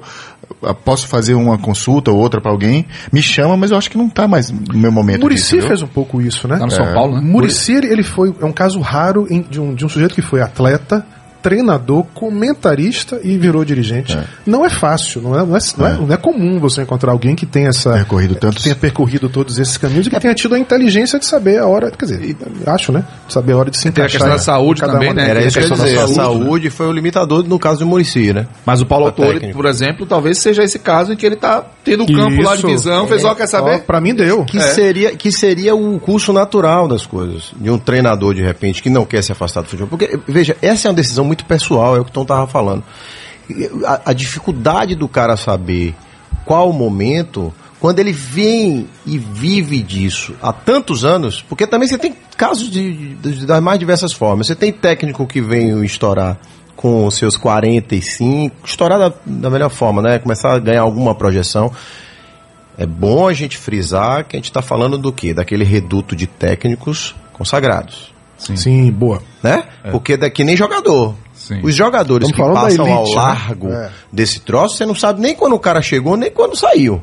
posso fazer uma consulta ou outra pra alguém, me chama, mas eu acho que não tá mais no meu momento. Murici fez um pouco isso, né? Tá no São Paulo, né? Murici, ele ele foi é um caso raro em- de, um, de um sujeito que foi atleta, treinador, comentarista e virou dirigente. Não é fácil, não é, não, é, não, é, não é comum você encontrar alguém que tenha essa Percorrido que tantos- tenha percorrido todos esses caminhos e que tenha tido a inteligência de saber a hora, quer dizer, acho, né? De saber a hora de se Tem a encaixar. questão da saúde cada também, né? Era isso que eu ia dizer. A saúde, né? foi o limitador no caso do Murici, né? Mas o Paulo Autori, por exemplo, talvez seja esse caso em que ele tá tendo o campo lá de Isso. visão, fez, ó, quer saber? pra mim deu. Que, É. seria, que seria o curso natural das coisas. De um treinador, de repente, que não quer se afastar do futebol. Porque, veja, essa é uma decisão muito pessoal, é o que o Tom tava falando. A, a dificuldade do cara saber qual o momento, quando ele vem e vive disso há tantos anos, porque também você tem casos de, de- das mais diversas formas. Você tem técnico que vem estourar com os seus 45, estourar da, da melhor forma, né? Começar a ganhar alguma projeção. É bom a gente frisar que a gente está falando do quê? Daquele reduto de técnicos consagrados, Sim, boa. né? Porque daqui nem jogador. Sim. Os jogadores Estamos que passam ao elite, né? largo É. desse troço, você não sabe nem quando o cara chegou, nem quando saiu.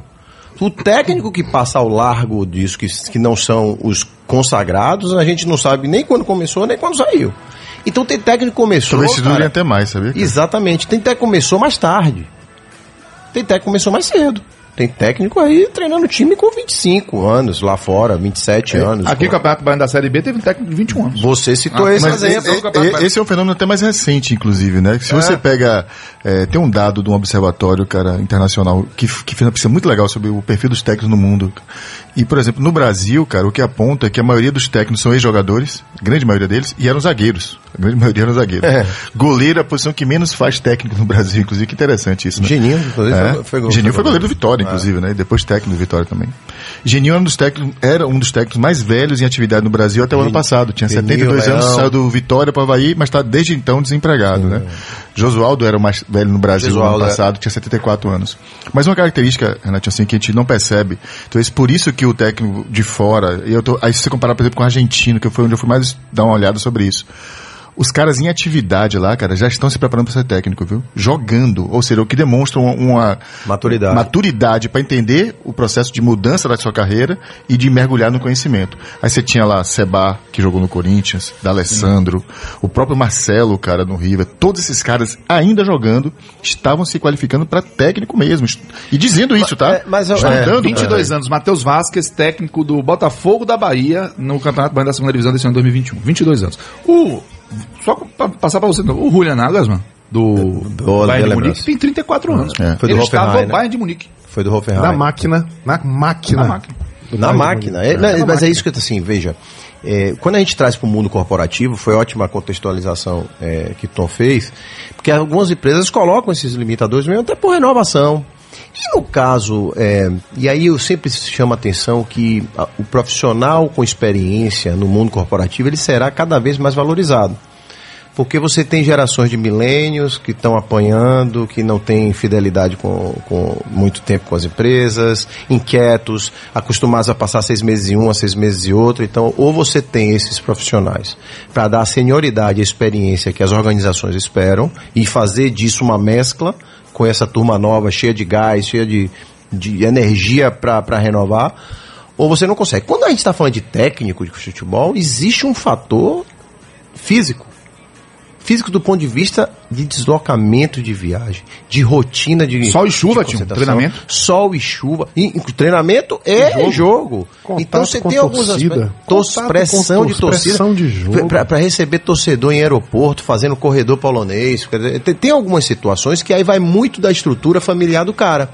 O técnico que passa ao largo disso, que, que não são os consagrados, a gente não sabe nem quando começou, nem quando saiu. Então tem técnico que começou. Talvez se cara, até mais, sabia? cara? Exatamente. Tem técnico que começou mais tarde. Tem técnico que começou mais cedo. Tem técnico aí treinando time com 25 anos lá fora, 27 anos. Aqui o pô. Campeonato Baiano da Série B teve um técnico de 21 anos. Você citou Ah, esse Mas exemplo. e- esse é um fenômeno até mais recente, inclusive, né? Se você pega. é, tem um dado de um observatório, cara, internacional, que, que fez uma pesquisa muito legal sobre o perfil dos técnicos no mundo. E, por exemplo, no Brasil, cara, o que aponta é que a maioria dos técnicos são ex-jogadores, grande maioria deles, e eram zagueiros. A grande maioria eram zagueiros. É. Goleiro é a posição que menos faz técnico no Brasil, inclusive, que interessante isso, né? Geninho, inclusive, É. foi- foi- Geninho foi goleiro do Vitória, inclusive, né? E depois técnico do Vitória também. Geninho era um dos técnicos, era um dos técnicos mais velhos em atividade no Brasil até o ano Geninho, passado. Tinha Geninho, 72 anos, Leão. saiu do Vitória para o Havaí, mas está desde então desempregado, né? Josualdo era o mais velho no Brasil no Gesualdo, ano é. passado, tinha 74 anos. Mas uma característica, Renato, assim, que a gente não percebe. Então, é por isso que o técnico de fora, e eu tô, aí se você comparar, por exemplo, com o argentino, que foi onde eu fui mais dar uma olhada sobre isso. Os caras em atividade lá, cara, já estão se preparando para ser técnico, viu? Jogando. Ou seja, o que demonstra uma, uma Maturidade. maturidade para entender o processo de mudança da sua carreira e de mergulhar no conhecimento. Aí você tinha lá Seba, que jogou no Corinthians, D'Alessandro, o próprio Marcelo, cara, no River. Todos esses caras ainda jogando estavam se qualificando para técnico mesmo. E dizendo isso, tá? é, mas eu- Estudando, é, 22 anos, Matheus Vasquez, técnico do Botafogo da Bahia no Campeonato Baiano da Segunda Divisão desse ano 2021. 22 anos. O só pra passar pra você, o Julian Nagelsmann do, do Bayern de. Munique tem 34 anos. É. Foi do Ele estava no né? Bayern de Munique. Foi do Hoffenheim. Na máquina, na máquina. Na máquina. Na máquina. É, né, mas é isso que eu tô assim, veja. é, quando a gente traz para o mundo corporativo, foi ótima a contextualização é, que Tom fez, porque algumas empresas colocam esses limitadores mesmo até por renovação. E no caso, é, e aí eu sempre chamo a atenção que a- o profissional com experiência no mundo corporativo, ele será cada vez mais valorizado. Porque você tem gerações de milênios que estão apanhando, que não têm fidelidade com, com muito tempo com as empresas, inquietos, acostumados a passar seis meses em um, seis meses em outro. Então, ou você tem esses profissionais para dar a senioridade a experiência que as organizações esperam e fazer disso uma mescla com essa turma nova, cheia de gás, cheia de, de energia para renovar, ou você não consegue. Quando a gente está falando de técnico de futebol, existe um fator físico físico do ponto de vista de deslocamento de viagem, de rotina de Sol e chuva, tio, treinamento. Sol e chuva. E, treinamento é jogo. Contato então você tem alguns aspectos. Tos- pressão de tor- torcida. pressão de jogo. Para receber torcedor em aeroporto, fazendo corredor polonês. Tem, tem algumas situações que aí vai muito da estrutura familiar do cara.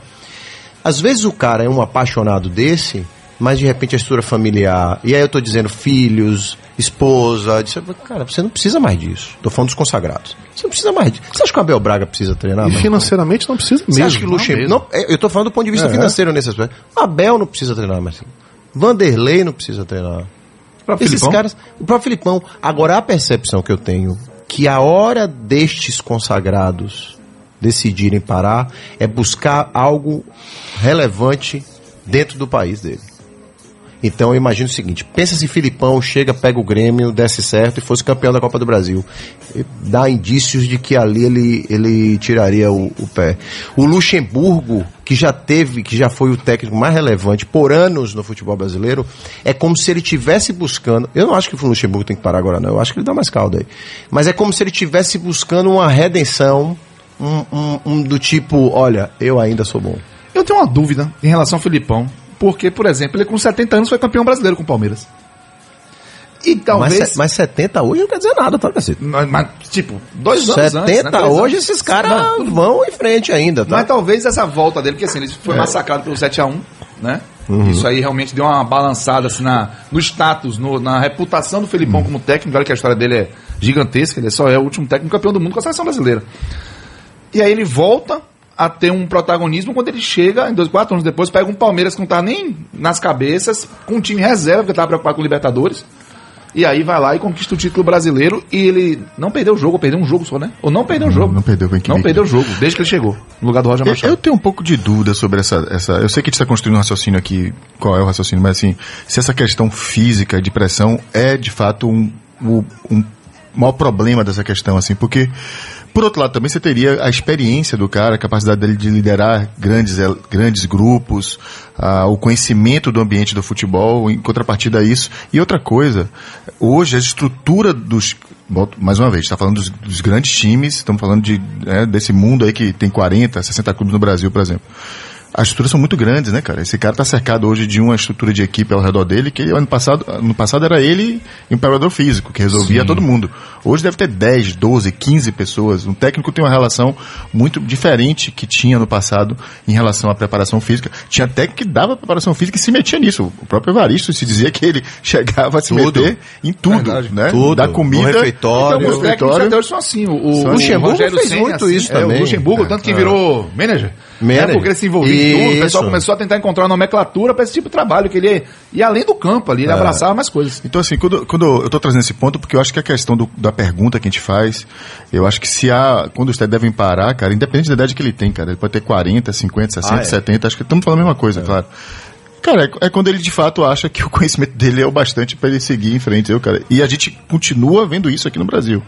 Às vezes o cara é um apaixonado desse, mas de repente a estrutura familiar. E aí eu tô dizendo filhos, esposa. Disse, cara, você não precisa mais disso. Tô falando dos consagrados. Você não precisa mais disso. Você acha que o Abel Braga precisa treinar? E financeiramente não precisa Você mesmo. acha que o Luxemburgo. Não, é, eu tô falando do ponto de vista É. financeiro nesse aspecto. Abel não precisa treinar, Marcelo. Vanderlei não precisa treinar. O próprio Esses Filipão. caras. O próprio Filipão. Agora a percepção que eu tenho que a hora destes consagrados decidirem parar é buscar algo relevante dentro do país dele. Então eu imagino o seguinte: pensa se Filipão chega, pega o Grêmio, desce certo e fosse campeão da Copa do Brasil. Dá indícios de que ali ele, ele tiraria o, o pé. O Luxemburgo, que já teve, que já foi o técnico mais relevante por anos no futebol brasileiro, é como se ele tivesse buscando. Eu não acho que o Luxemburgo tem que parar agora, não. Eu acho que ele dá mais caldo aí. Mas é como se ele tivesse buscando uma redenção, um, um- um do tipo: olha, eu ainda sou bom. Eu tenho uma dúvida em relação ao Filipão. Porque, por exemplo, ele com 70 anos foi campeão brasileiro com o Palmeiras. E talvez. Mas, mas 70 hoje não quer dizer nada, tá, cacete? Mas, mas, tipo, dois anos 70 antes, né? Hoje, anos. esses caras vão em frente ainda, tá? Mas talvez essa volta dele, porque assim, ele foi massacrado pelo 7x1, né? Isso aí realmente deu uma balançada assim, na, no status, no- na reputação do Felipão como técnico. Olha que a história dele é gigantesca, ele só é o último técnico campeão do mundo com a seleção brasileira. E aí ele volta a ter um protagonismo quando ele chega, em dois, quatro anos depois, pega um Palmeiras que não tá nem nas cabeças, com um time reserva, porque tava preocupado com o Libertadores. E aí vai lá e conquista o título brasileiro e ele não perdeu o jogo, ou perdeu um jogo só, né? Ou não perdeu o jogo. não perdeu, bem que Não perdeu o jogo, desde que ele chegou, no lugar do Roger Eu, Machado. eu tenho um pouco de dúvida sobre essa, essa. Eu sei que a gente está construindo um raciocínio aqui, qual é o raciocínio, mas assim, se essa questão física de pressão é de fato um, um, um maior problema dessa questão, assim, porque. Por outro lado, também você teria a experiência do cara, a capacidade dele de liderar grandes, el- grandes grupos, o conhecimento do ambiente do futebol, em contrapartida a isso. E outra coisa, hoje a estrutura dos. Mais uma vez, está falando dos, dos grandes times, estamos falando de, né, desse mundo aí que tem 40, 60 clubes no Brasil, por exemplo. As estruturas são muito grandes, né, cara? Esse cara tá cercado hoje de uma estrutura de equipe ao redor dele, que ano passado, ano passado era ele e um preparador físico, que resolvia todo mundo. Hoje deve ter 10, 12, 15 pessoas. Um técnico tem uma relação muito diferente que tinha no passado em relação à preparação física. Tinha técnico que dava preparação física e se metia nisso. O próprio Evaristo se dizia que ele <laughs> chegava a se Tudo. meter em tudo, Verdade. né? Tudo. Da comida. No refeitório. Então, os técnicos até hoje são assim. O, São o Luxemburgo Rogério fez Ceni, muito assim, isso é, também. O Luxemburgo, tanto que virou manager. Manager. É, porque ele se envolvia em tudo. O pessoal começou a tentar encontrar uma nomenclatura para esse tipo de trabalho, que ele ia além do campo ali, ele abraçava mais coisas. Então, assim, quando, quando eu tô trazendo esse ponto, porque eu acho que a questão do- da pergunta que a gente faz, eu acho que se há, quando os técnicos devem parar, cara, independente da idade que ele tem, cara, ele pode ter 40, 50, 60, Ah, é. 70, acho que estamos falando a mesma coisa, claro. Cara, é, é quando ele de fato acha que o <laughs> conhecimento dele é o bastante para ele seguir em frente, eu, cara. E a gente continua vendo isso aqui no Brasil.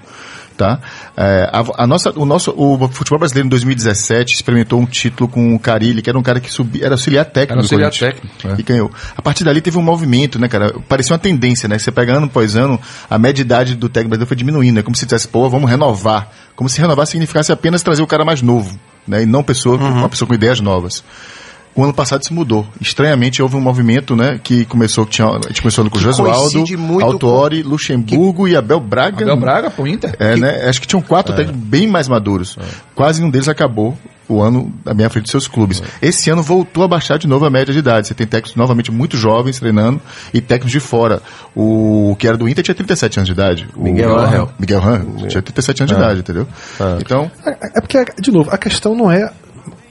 Tá? É, a, a nossa, o nosso o futebol brasileiro em 2017 experimentou um título com o Carilli, que era um cara que subia, era auxiliar técnico. Era auxiliar técnico, é. E ganhou. A partir dali teve um movimento, né, cara? Parecia uma tendência, né? Você pega ano após ano, a média idade do técnico brasileiro foi diminuindo. É como se dissesse, pô, vamos renovar. Como se renovar significasse apenas trazer o cara mais novo, né? E não pessoa, uma pessoa com ideias novas. O ano passado isso mudou. Estranhamente houve um movimento, né, que começou, que tinha, a gente começou com o Josualdo, Autori, Luxemburgo e Abel Braga. Abel Braga pro Inter. É, né? Acho que tinham quatro técnicos bem mais maduros. Quase um deles acabou o ano à minha frente de seus clubes. Esse ano voltou a baixar de novo a média de idade. Você tem técnicos novamente muito jovens treinando e técnicos de fora. O que era do Inter tinha 37 anos de idade. O- Miguel Angel. Miguel Angel tinha 37 anos de idade, entendeu? Então, É é porque, de novo, a questão não é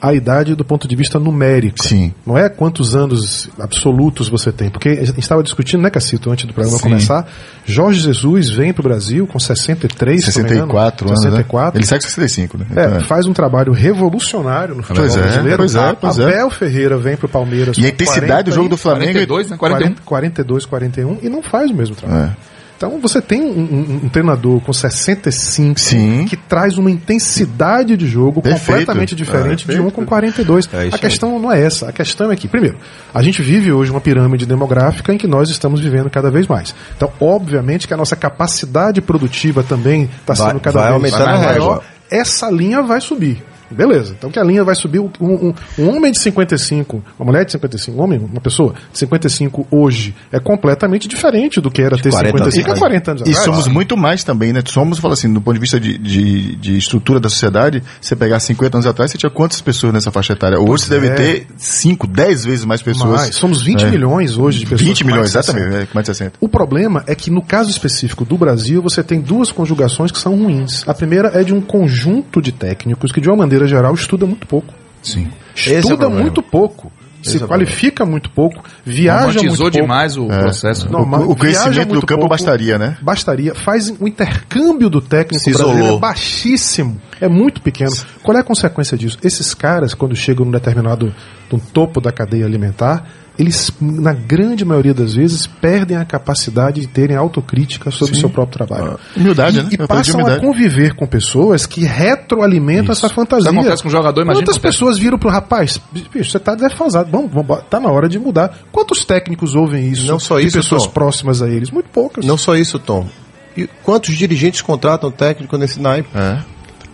a idade do ponto de vista numérico. Sim. Não é quantos anos absolutos você tem. Porque a gente estava discutindo, né, Cacito, antes do programa Sim. começar. Jorge Jesus vem para o Brasil com 63, se não me engano. 64 anos, 64. né? Ele sai com 65, né? É, Então, é. faz um trabalho revolucionário no futebol Pois é, brasileiro. pois é, pois é. Abel Ferreira vem pro Palmeiras. E a intensidade do 40 jogo do Flamengo... 42, né? 41. 42, 41 e não faz o mesmo trabalho. É. Então você tem um, um- um treinador com 65 Sim. que traz uma intensidade de jogo Perfeito. completamente diferente É, de um com 42. É a questão não é essa. A questão é que, primeiro, a gente vive hoje uma pirâmide demográfica em que nós estamos vivendo cada vez mais. Então, obviamente que a nossa capacidade produtiva também está sendo cada vai vez maior. Essa linha vai subir. Beleza, então que a linha vai subir. Um, um- um homem de 55, uma mulher de 55, um homem, uma pessoa de 55 hoje é completamente diferente do que era ter 40 anos 55 há atrás. 40 anos E atrás. somos muito mais também, né? Somos, fala assim, do ponto de vista de, de, de estrutura da sociedade, você pegar 50 anos atrás, você tinha quantas pessoas nessa faixa etária? Hoje você deve é. ter 5, 10 vezes mais pessoas. Mais. Somos 20 É. milhões hoje de pessoas. 20 com mais milhões, de 60. exatamente, é, mais de 60. O problema é que no caso específico do Brasil, você tem duas conjugações que são ruins. A primeira é de um conjunto de técnicos que, de uma maneira geral, estuda muito pouco. Sim. Esse é o Estuda problema. muito pouco. Se é o qualifica muito pouco, viaja muito pouco. demais o processo. Não, o viaja conhecimento do campo pouco, bastaria, né? Bastaria. Faz o intercâmbio do técnico Se brasileiro isolou. é baixíssimo. É muito pequeno. Qual é a consequência disso? Esses caras, quando chegam num determinado num topo da cadeia alimentar, eles, na grande maioria das vezes, perdem a capacidade de terem autocrítica sobre o seu próprio trabalho. Humildade, e, né? E Eu de passam a conviver com pessoas que retroalimentam essa fantasia. Isso acontece com o jogador, imagina Quantas pessoas viram pro rapaz, bicho, você tá defasado, vamos, vamos, tá na hora de mudar. Quantos técnicos ouvem isso? Não só de isso, pessoas Tom. próximas a eles? Muito poucas. Não só isso, Tom. E quantos dirigentes contratam técnico nesse naipe? É.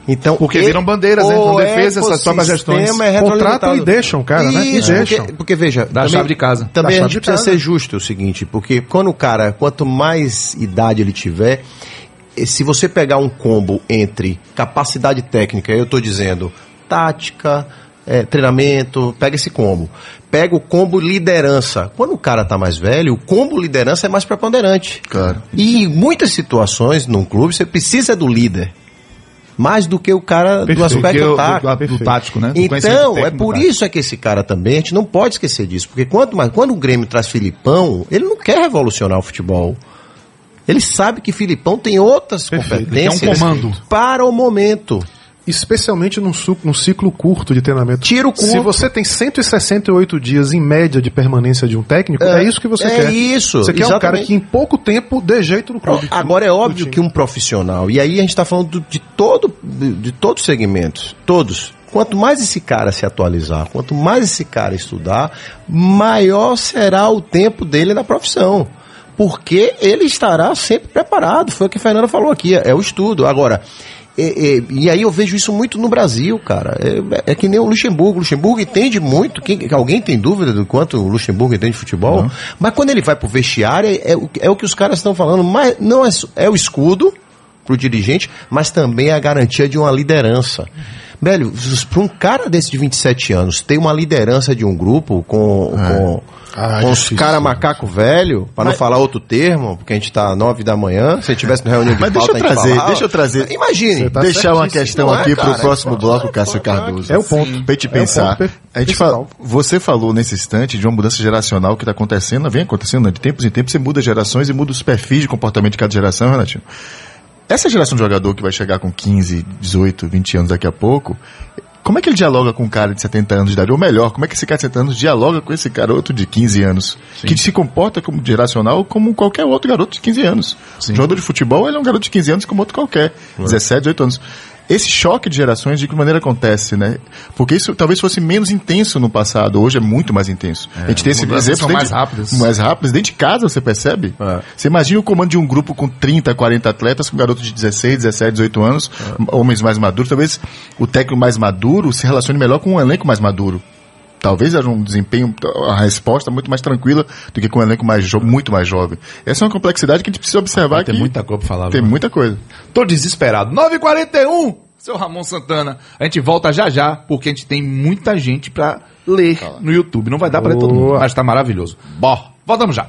Então, Porque viram bandeiras, né? Não defesa essas próprias gestões. é Contratam e deixam cara, né? E deixam. Porque, porque, veja, Dá a chave de casa. Também a gente precisa casa. ser justo o seguinte, porque quando o cara, quanto mais idade ele tiver, eh, se você pegar um combo entre capacidade técnica, eu estou dizendo tática, eh, treinamento, pega esse combo. Pega o combo liderança. Quando o cara tá mais velho, o combo liderança é mais preponderante. Claro. E em muitas situações, num clube, você precisa do líder. Mais do que o cara do Perfeito. aspecto Do que o- do- tático. do perfeito. tático, né? Do Então, é por tático. isso é que esse cara também, a gente não pode esquecer disso. Porque quanto mais, quando o Grêmio traz Filipão, ele não quer revolucionar o futebol. Ele sabe que Filipão tem outras Perfeito. competências quer um comando. para o momento. Especialmente num, num ciclo curto de treinamento. Tira o curto. Se você tem 168 dias em média de permanência de um técnico, é, isso que você é quer. isso, Você quer um cara exatamente. que em pouco tempo dê jeito no clube. Agora é óbvio que um profissional, e aí a gente está falando do- de todo, de, de todos os segmentos, todos. Quanto mais esse cara se atualizar, quanto mais esse cara estudar, maior será o tempo dele na profissão. Porque ele estará sempre preparado. Foi o que a Fernanda falou aqui, é o estudo. Agora, é- é- e aí eu vejo isso muito no Brasil, cara. É, é que nem o Luxemburgo. O Luxemburgo entende muito. Quem, alguém tem dúvida do quanto o Luxemburgo entende de futebol? Mas quando ele vai pro vestiário, é, é o- é o que os caras estão falando. Mas não é, é o escudo pro dirigente, mas também é a garantia de uma liderança. Velho, para um cara desse de 27 anos ter uma liderança de um grupo com, com, Ah, com os difícil. cara macaco velho, para não falar outro termo, porque a gente tá nove da manhã, se tivesse no reunião de Mas deixa pauta, eu a gente trazer, falava. deixa eu trazer. Imagine. Tá deixar uma questão é, aqui pro cara, próximo é bloco, Cássio Cardoso. É o ponto. Pra gente É o pensar. a gente fala, você falou nesse instante de uma mudança geracional que está acontecendo, vem acontecendo, né? de tempos em tempos você muda gerações e muda os perfis de comportamento de cada geração, Renatinho. Essa geração de jogador que vai chegar com 15, 18, 20 anos daqui a pouco, Como é que ele dialoga com um cara de 70 anos de idade? Ou melhor, como é que esse cara de 70 anos dialoga com esse garoto de 15 anos? Que se comporta como geracional como qualquer outro garoto de 15 anos. Um jogador de futebol, ele é um garoto de 15 anos como outro qualquer. 17, 18 anos. Esse choque de gerações, de que maneira acontece, né? Porque isso talvez fosse menos intenso no passado, hoje é muito mais intenso. a gente tem esse mudanças exemplo são dentro mais de- rápidas. mais rápidas. Dentro de casa, você percebe? É. Você imagina o comando de um grupo com 30, 40 atletas, com garotos de 16, 17, 18 anos, homens mais maduros. Talvez o técnico mais maduro se relacione melhor com um elenco mais maduro. Talvez haja um desempenho, a resposta muito mais tranquila do que com um elenco mais jo- muito mais jovem. Essa é uma complexidade que a gente precisa observar Tem que muita coisa pra falar. tem viu? muita coisa. Tô desesperado. 9h41, seu Ramon Santana. A gente volta já já, porque a gente tem muita gente pra ler no YouTube. Não vai dar pra ler todo mundo, mas tá maravilhoso. Bom, voltamos já.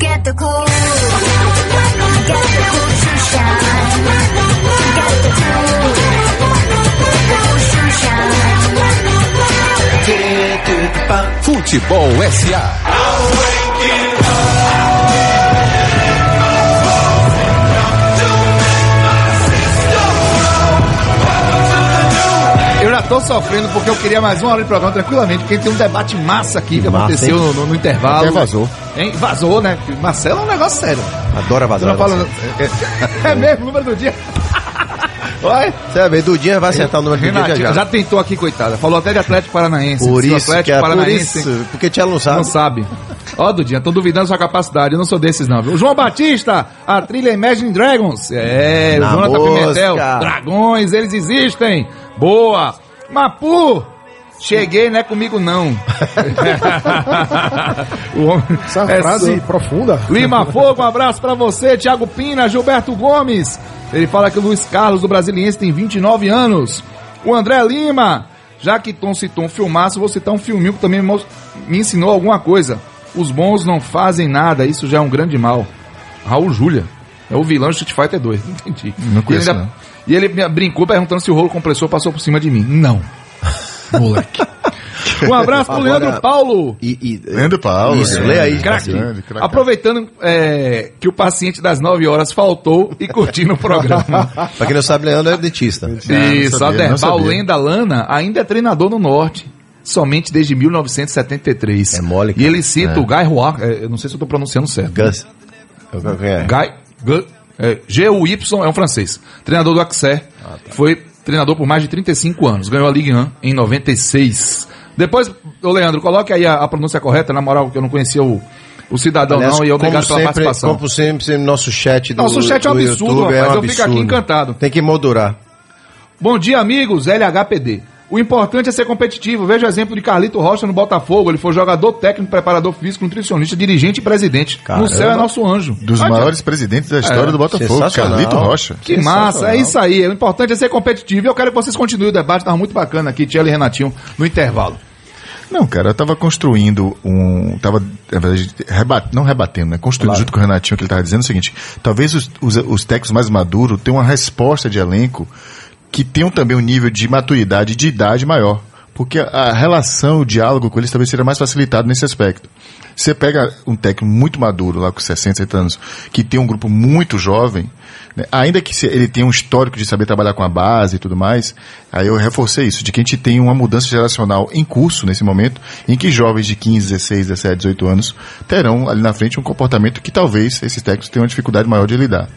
Get the cool. Get the cool Futebol SA. Eu já tô sofrendo porque eu queria mais uma hora de programa tranquilamente, porque tem um debate massa aqui que Massa, aconteceu no, no- no intervalo. Até vazou. Hein? Vazou, né? Marcelo é um negócio sério. Adora vazar. não fala. É, é mesmo, número do dia. Vai ver, Dudinha vai acertar o número Renatinho, já. já. já. tentou aqui, coitada. Falou até de Atlético Paranaense. Por isso Atlético que é, por Paranaense isso, porque Tchelo não sabe. não sabe. Ó, Dudinha, tô duvidando da sua capacidade. Eu não sou desses, não. viu? João Batista, a trilha Imagine Dragons. É, Na o Jonathan mosca. Pimentel. Dragões, eles existem. Boa. Mapu. Cheguei, não é comigo não. <laughs> o homem, Essa é frase só- profunda. Lima Fogo, um abraço pra você, Thiago Pina, Gilberto Gomes. Ele fala que o Luiz Carlos do Brasiliense tem 29 anos. O André Lima, já que Tom citou um filmaço, vou citar um filminho que também me ensinou alguma coisa. Os bons não fazem nada, isso já é um grande mal. Raul Júlia. É o vilão de Street Fighter 2, <laughs> entendi. Não conheço, e, ele, não. e ele me brincou perguntando se o rolo compressor passou por cima de mim. Não. Moleque. Um abraço pro Agora- Leandro Paulo. E, e, Leandro Paulo. Isso, grande, lê aí, Craque. Aproveitando é, que o paciente das 9 horas faltou e curtindo o programa. <laughs> pra quem não sabe, Leandro é dentista. Isso, sabia, não Aderbal. Lenda Lana ainda é treinador no Norte. Somente desde 1973. É mole, E cara. ele cita É. o Guy Roy, é, eu não sei se eu tô pronunciando certo. Gus. Quem é? Guy, Gu- é, G-U-Y é um francês. Treinador do Axé. Ah, tá. Foi treinador por mais de 35 anos. Ganhou a Ligue 1 em 96. Depois, ô Leandro, coloque aí a, a pronúncia correta, na moral, que eu não conhecia o, o cidadão Aliás, não, e obrigado como pela sempre, participação. Como sempre, sempre, nosso chat do Nosso chat é um do absurdo, YouTube rapaz, é um eu fico aqui absurdo. encantado. Tem que moldurar. Bom dia, amigos. LHPD. O importante é ser competitivo. Veja o exemplo de Carlito Rocha no Botafogo. Ele foi jogador técnico, preparador físico, nutricionista, dirigente e presidente. Caramba. No céu é nosso anjo. Dos maiores presidentes da história É, do Botafogo. Carlito Rocha. Que massa, é isso aí. O importante é ser competitivo. E eu quero que vocês continuem o debate. Tava muito bacana aqui, Tielo e Renatinho, no intervalo. Não, cara, eu tava construindo um. Tava, na verdade, rebat, não rebatendo, né? Construindo junto com o Renatinho, que ele tava dizendo o seguinte: talvez os, os, os técnicos mais maduros tenham uma resposta de elenco que tenham também um nível de maturidade e de idade maior. Porque a, relação, o diálogo com eles talvez seja mais facilitado nesse aspecto. Você pega um técnico muito maduro, lá com 60, 70 anos, que tem um grupo muito jovem, né, ainda que ele tenha um histórico de saber trabalhar com a base e tudo mais, aí eu reforcei isso, de que a gente tem uma mudança geracional em curso nesse momento, em que jovens de 15, 16, 17, 18 anos terão ali na frente um comportamento que talvez esses técnicos tenham uma dificuldade maior de lidar.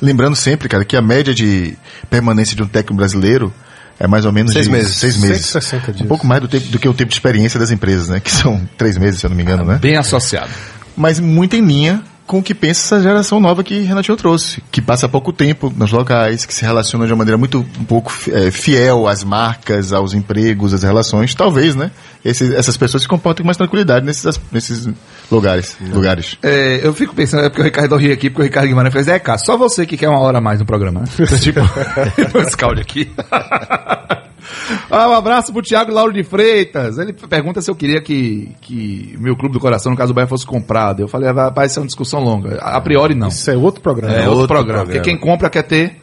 Lembrando sempre, cara, que a média de permanência de um técnico brasileiro é mais ou menos Seis de meses. seis meses. 160 dias. Um pouco mais do, tempo, do que o tempo de experiência das empresas, né? <laughs> Que são três meses, se eu não me engano, né? Bem associado. Mas muito em linha com o que pensa essa geração nova que Renatinho trouxe, que passa pouco tempo nos locais, que se relaciona de uma maneira muito um pouco eh, fiel às marcas, aos empregos, às relações. Talvez, né? Esses- essas pessoas se comportem com mais tranquilidade nesses, nesses lugares. lugares. É, eu fico pensando, é porque o Ricardo ri aqui, porque o Ricardo Guimarães fez, é, cara, só você que quer uma hora a mais no programa, <laughs> né? tipo, <laughs> esse calde aqui. <laughs> ah, um abraço pro Thiago Lauro de Freitas. Ele pergunta se eu queria que, que meu clube do coração, no caso do Bahia, fosse comprado. Eu falei, ah, isso é uma discussão longa. A priori, não. Isso é outro programa. É, outro, outro programa. programa. Porque quem compra quer ter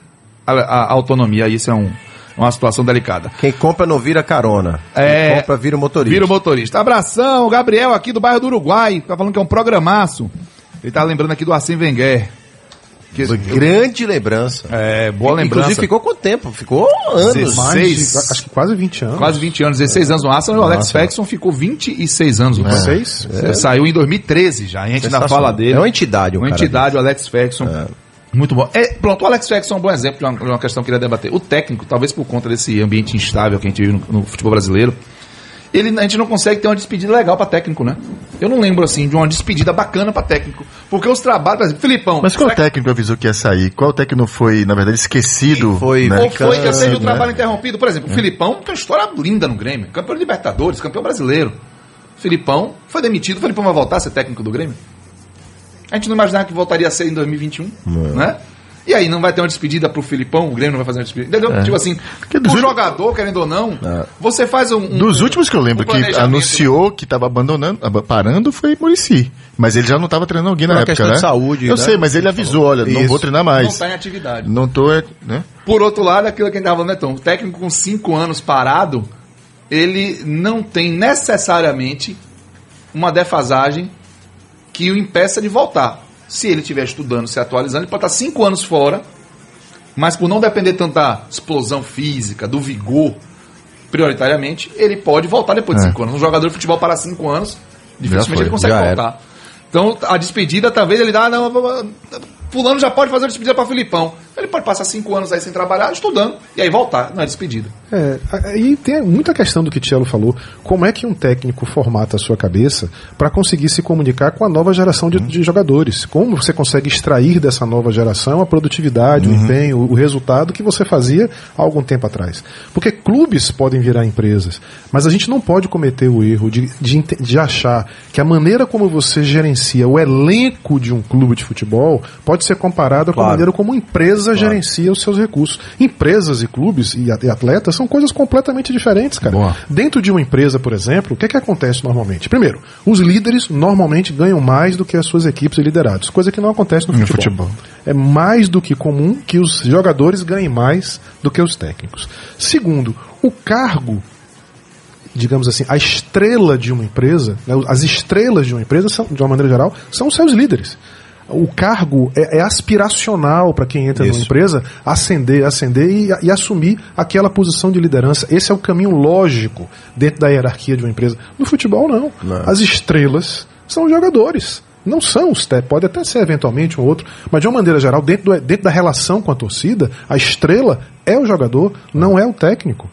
a, a autonomia, isso é um, uma situação delicada. Quem compra não vira carona. É. Quem compra vira o motorista. Vira o motorista. Abração, Gabriel aqui do bairro do Uruguai. Tá falando que é um programaço. Ele tá lembrando aqui do Arsene Wenger. Que- Grande lembrança. É, boa lembrança. Inclusive ficou quanto tempo? Ficou anos. Mais Seis. de, acho que quase 20 anos. Quase 20 anos, 16 anos no Arsenal, e o Alex. Ferguson ficou 26 anos no. Seis? É, Saiu em 2013 já, a gente ainda fala dele. É uma entidade, um Uma cara entidade, o Alex Ferguson. Muito bom. É, pronto, o Alex Ferguson é um bom exemplo de uma, de uma questão que eu queria debater. O técnico, talvez por conta desse ambiente instável que a gente vive no, no futebol brasileiro, ele, a gente não consegue ter uma despedida legal pra técnico, né? Eu não lembro, assim, de uma despedida bacana pra técnico. Porque os trabalhos, por exemplo, Filipão. Mas qual será que- técnico avisou que ia sair? Qual técnico foi, na verdade, esquecido? Foi- né? Ou foi que teve o né? trabalho interrompido? Por exemplo, o Filipão tem uma história linda no Grêmio. Campeão de Libertadores, campeão brasileiro. Filipão foi demitido. O Filipão vai voltar a ser técnico do Grêmio? A gente não imaginava que voltaria a ser em 2021, né? E aí, não vai ter uma despedida pro Filipão? O Grêmio não vai fazer uma despedida? Entendeu? Tipo assim, dos o jogador, querendo ou não, você faz um... um- Dos últimos que eu lembro um que anunciou que estava abandonando, aba- parando, foi Murici. Mas ele já não estava treinando alguém na época, questão né? de saúde, Eu né? sei, mas ele avisou, olha, não Isso. vou treinar Não mais. está em atividade. Não tô, né? Por outro lado, aquilo que a gente estava falando, Netão, o técnico com cinco anos parado, ele não tem necessariamente uma defasagem que o impeça de voltar. Se ele estiver estudando, se atualizando, ele pode estar cinco anos fora, mas por não depender tanto da explosão física, do vigor, prioritariamente, ele pode voltar depois de É. cinco anos. Um jogador de futebol para cinco anos, dificilmente foi, ele consegue já era. voltar. Então, a despedida, talvez ele dá, ah, não, fulano já pode fazer a despedida para Filipão. Ele pode passar cinco anos aí sem trabalhar, estudando, e aí voltar, é despedida. É, e tem muita questão do que Tielo falou. Como é que um técnico formata a sua cabeça para conseguir se comunicar com a nova geração de, de jogadores? Como você consegue extrair dessa nova geração a produtividade, o empenho, o resultado que você fazia há algum tempo atrás? Porque clubes podem virar empresas, mas a gente não pode cometer o erro de, de, de achar que a maneira como você gerencia o elenco de um clube de futebol pode ser comparada com a Claro. maneira como uma empresa gerencia os seus recursos. Empresas e clubes e e atletas são coisas completamente diferentes, cara. Boa. Dentro de uma empresa, por exemplo, o que, é que acontece normalmente? Primeiro, os líderes normalmente ganham mais do que as suas equipes e liderados, coisa que não acontece no No futebol. futebol. É mais do que comum que os jogadores ganhem mais do que os técnicos. Segundo, o cargo digamos assim, a estrela de uma empresa, né, as estrelas de uma empresa, são, de uma maneira geral, são os seus líderes. O cargo é, é aspiracional para quem entra numa Isso. empresa ascender, ascender e, e assumir aquela posição de liderança. Esse é o caminho lógico dentro da hierarquia de uma empresa. No futebol, não. Não. As estrelas são os jogadores. Não são os técnicos, pode até ser eventualmente um outro, mas de uma maneira geral, dentro, do- dentro da relação com a torcida, a estrela é o jogador, não é o técnico.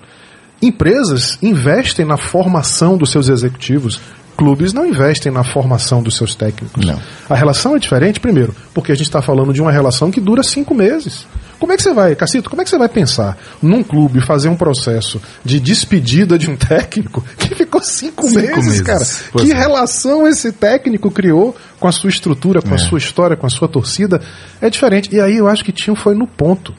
Empresas investem na formação dos seus executivos. Clubes não investem na formação dos seus técnicos. Não. A relação é diferente, primeiro, porque a gente está falando de uma relação que dura cinco meses. Como é que você vai, Cacito, como é que você vai pensar num clube fazer um processo de despedida de um <laughs> técnico que ficou cinco, Cinco meses, meses. cara? Pois que é. relação esse técnico criou com a sua estrutura, com a É. sua história, com a sua torcida? É diferente. E aí eu acho que Tinho foi no ponto.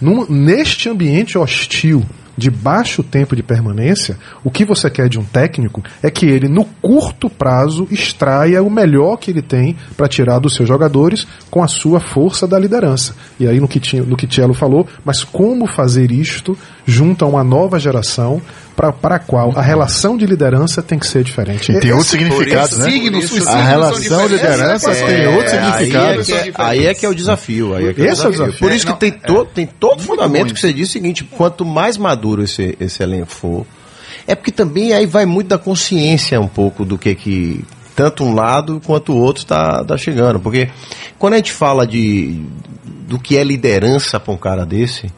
Num- neste ambiente hostil, de baixo tempo de permanência, o que você quer de um técnico é que ele, no curto prazo, extraia o melhor que ele tem para tirar dos seus jogadores com a sua força da liderança. E aí, no que, no que Tielo falou, mas como fazer isto junto a uma nova geração para a qual a relação de liderança tem que ser diferente. E tem outro Esse- significado, né? signos, signos A relação de liderança Essa é tem questão. outro significado. Aí é, que é, aí é que é o desafio. Aí é que Esse é o desafio. Por isso É, que tem, não, to, tem todo Muito fundamento que você diz o seguinte: quanto mais maduro esse, esse elenco for, é porque também aí vai muito da consciência um pouco do que que tanto um lado quanto o outro está tá chegando. Porque quando a gente fala de do que é liderança para um cara desse,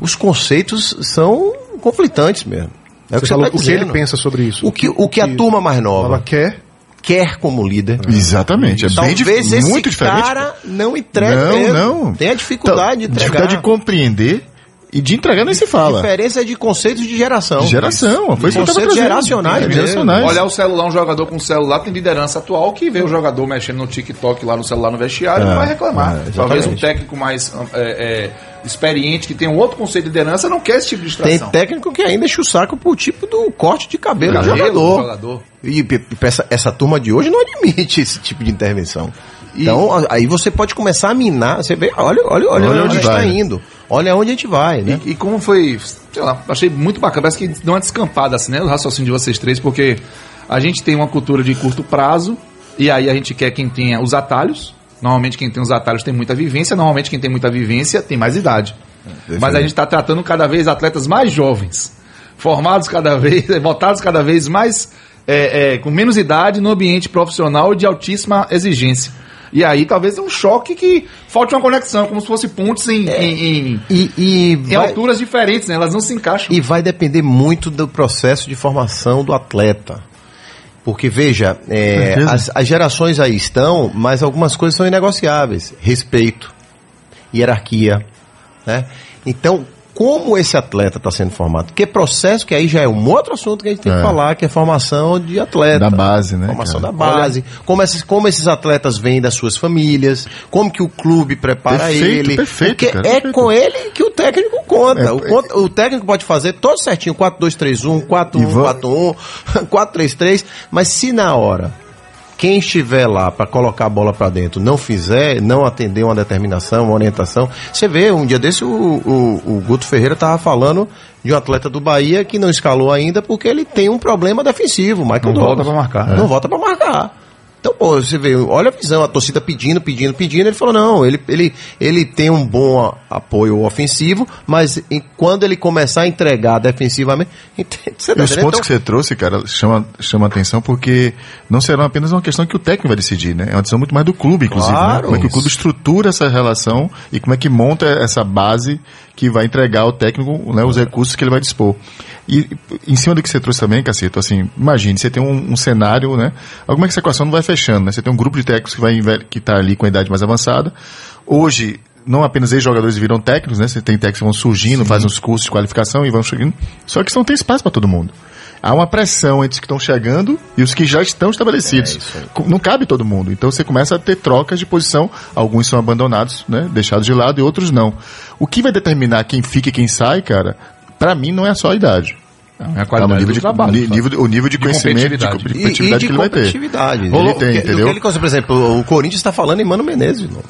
os conceitos são conflitantes mesmo. É o Você que, falou você tá o que ele pensa sobre isso. O que, o que a turma mais ela nova quer quer como líder. Exatamente. É bem Talvez dif- esse muito diferente. cara não entregue não, mesmo. não. Tem a dificuldade Então, de entregar. Dificuldade de compreender e de entregar nem se fala. diferença de conceitos de geração. De geração, foi isso que eu tava conceitos geracionais É, geracionais. Olhar o celular, um jogador com celular tem liderança atual que vê o jogador mexendo no TikTok lá no celular no vestiário É, não vai reclamar. é. Talvez um técnico mais é, é, experiente, que tem um outro conceito de liderança, não quer esse tipo de Tem distração. técnico que ainda enche o saco pro tipo do corte de cabelo, do Cabelo do jogador. jogador. E, essa, essa turma de hoje não admite esse tipo de intervenção. Então, a- aí você pode começar a minar. Você vê, olha, olha, olha, Olha onde a gente está vai. indo. Olha onde a gente vai, né? E, e como foi, sei lá, achei muito bacana, parece que deu uma descampada assim, né? O raciocínio de vocês três, porque a gente tem uma cultura de curto prazo, e aí a gente quer quem tenha os atalhos, Normalmente quem tem os atalhos tem muita vivência, normalmente quem tem muita vivência tem mais idade. Mas a gente está tratando cada vez atletas mais jovens, formados cada vez, <laughs> votados cada vez mais é, é, com menos idade no ambiente profissional de altíssima exigência. E aí talvez é um choque que falte uma conexão, como se fosse pontes em, em- em- E, e em vai- alturas diferentes, né? Elas não se encaixam. E vai depender muito do processo de formação do atleta. Porque, veja, é, as, as gerações aí estão, mas algumas coisas são inegociáveis. Respeito, hierarquia, né? Então, como esse atleta está sendo formado? Que processo, que aí já é um outro assunto que a gente tem que É. falar, que é formação de atleta. Da base, né, Formação cara? da base. Como esses, como esses atletas vêm das suas famílias, como que o clube prepara Perfeito, ele. perfeito, porque cara, é perfeito. com ele que o técnico conta. É, o, conta- o técnico pode fazer todo certinho, 4-2-3-1, 4-1, 4-1, 4-3-3, mas se na hora quem estiver lá para colocar a bola para dentro não fizer, não atender uma determinação, uma orientação, você vê, um dia desse o, o, o Guto Ferreira tava falando de um atleta do Bahia que não escalou ainda porque ele tem um problema defensivo, Michael Não Douglas. volta pra marcar. Não volta para marcar. Então, pô, você vê, olha a visão, a torcida pedindo, pedindo, pedindo, ele falou, não, ele, ele, ele tem um bom apoio ofensivo, mas em- quando ele começar a entregar defensivamente? <laughs> Você E tá os pontos Então, que você trouxe, cara, chama, chama atenção porque não será apenas uma questão que o técnico vai decidir, né? É uma decisão muito mais do clube, inclusive. né? Claro. Como é que o clube estrutura essa relação e como é que monta essa base que vai entregar ao técnico né, os recursos que ele vai dispor. E em cima do que você trouxe também, Cacito, assim, imagine, você tem um, um cenário, né? É que essa equação não vai fechando, né? Você tem um grupo de técnicos que vai que está ali com a idade mais avançada. Hoje, não apenas ex-jogadores viram técnicos, né? Você tem técnicos que vão surgindo, fazem uns cursos de qualificação e vão chegando. Só que isso não tem espaço para todo mundo. Há uma pressão entre os que estão chegando e os que já estão estabelecidos. Co- não cabe todo mundo. Então você começa a ter trocas de posição. Alguns são abandonados, né? Deixados de lado e outros não. O que vai determinar quem fica e quem sai, cara, para mim não é só a idade. É a Tá, qualidade o nível do de, trabalho. ni- nível de- o nível de, De conhecimento, de, competitividade. co- de E- competitividade e de que ele vai ter. competitividade. Ele tem, que- entendeu? que ele, por exemplo, o Corinthians está falando em Mano Menezes, de novo.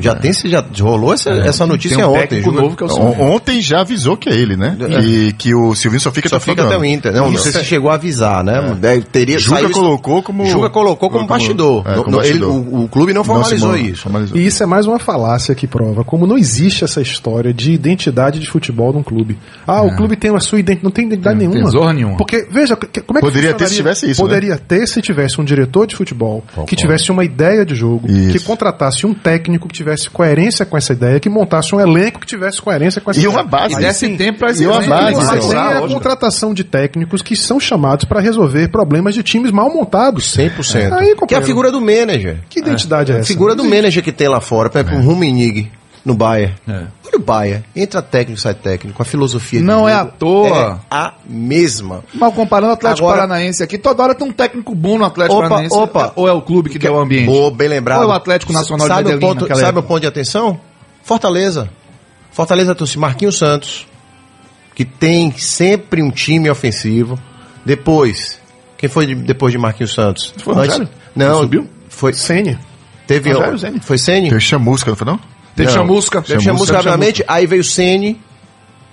Já tem, já rolou essa, essa notícia Tem um ontem. novo que é o. Ontem já avisou que é ele, né? É. E que o Silvinho só fica Só final fica até o Inter, né? Não Isso sei é- se chegou a avisar, né? Deve- Teria Juca isso- colocou como- Juca colocou como, como- bastidor. é, Não- como não, ele- bastidor. o, o clube não formalizou Não se isso. formalizou. E isso é mais uma falácia que prova como não existe essa história de identidade de futebol num clube. Ah, o clube tem a sua identidade, não tem identidade Tem, nenhuma. tem zorra nenhuma. Porque, veja, que- como é que Poderia ter se tivesse isso, né? Poderia ter se tivesse um diretor de futebol que tivesse uma ideia de jogo, que contratasse um técnico que tivesse coerência com essa ideia, que montasse um elenco que tivesse coerência com essa E ideia. uma base. E desse sim. tempo para E uma base, Isso, tem é a contratação de técnicos que são chamados para resolver problemas de times mal montados. 100%. Aí, que é a figura do manager. Que identidade é, A essa? figura do manager que tem lá fora. Por exemplo, o Rummenigge no Bayern. É. Olha o Bayern. Entra técnico, sai técnico. A filosofia de Não é à toa. É a mesma. Mal comparando o Atlético Agora- Paranaense aqui, toda hora tem um técnico bom no Atlético Opa, Paranaense. opa. Ou é o clube que, deu o ambiente? Boa, bem lembrado. Ou é o Atlético Nacional de sabe o Medellín ponto, naquela Sabe o época? ponto de atenção? Fortaleza. Fortaleza trouxe Marquinhos Santos, que tem sempre um time ofensivo. Depois, quem foi de- depois de Marquinhos Santos? Foi o Rogério? Não, Ele subiu? Foi, Sene. teve Rogério. Foi Sene? Teve chamusca, não foi não? Teve chamusca. Teve Chamusca, obviamente, aí veio o Sene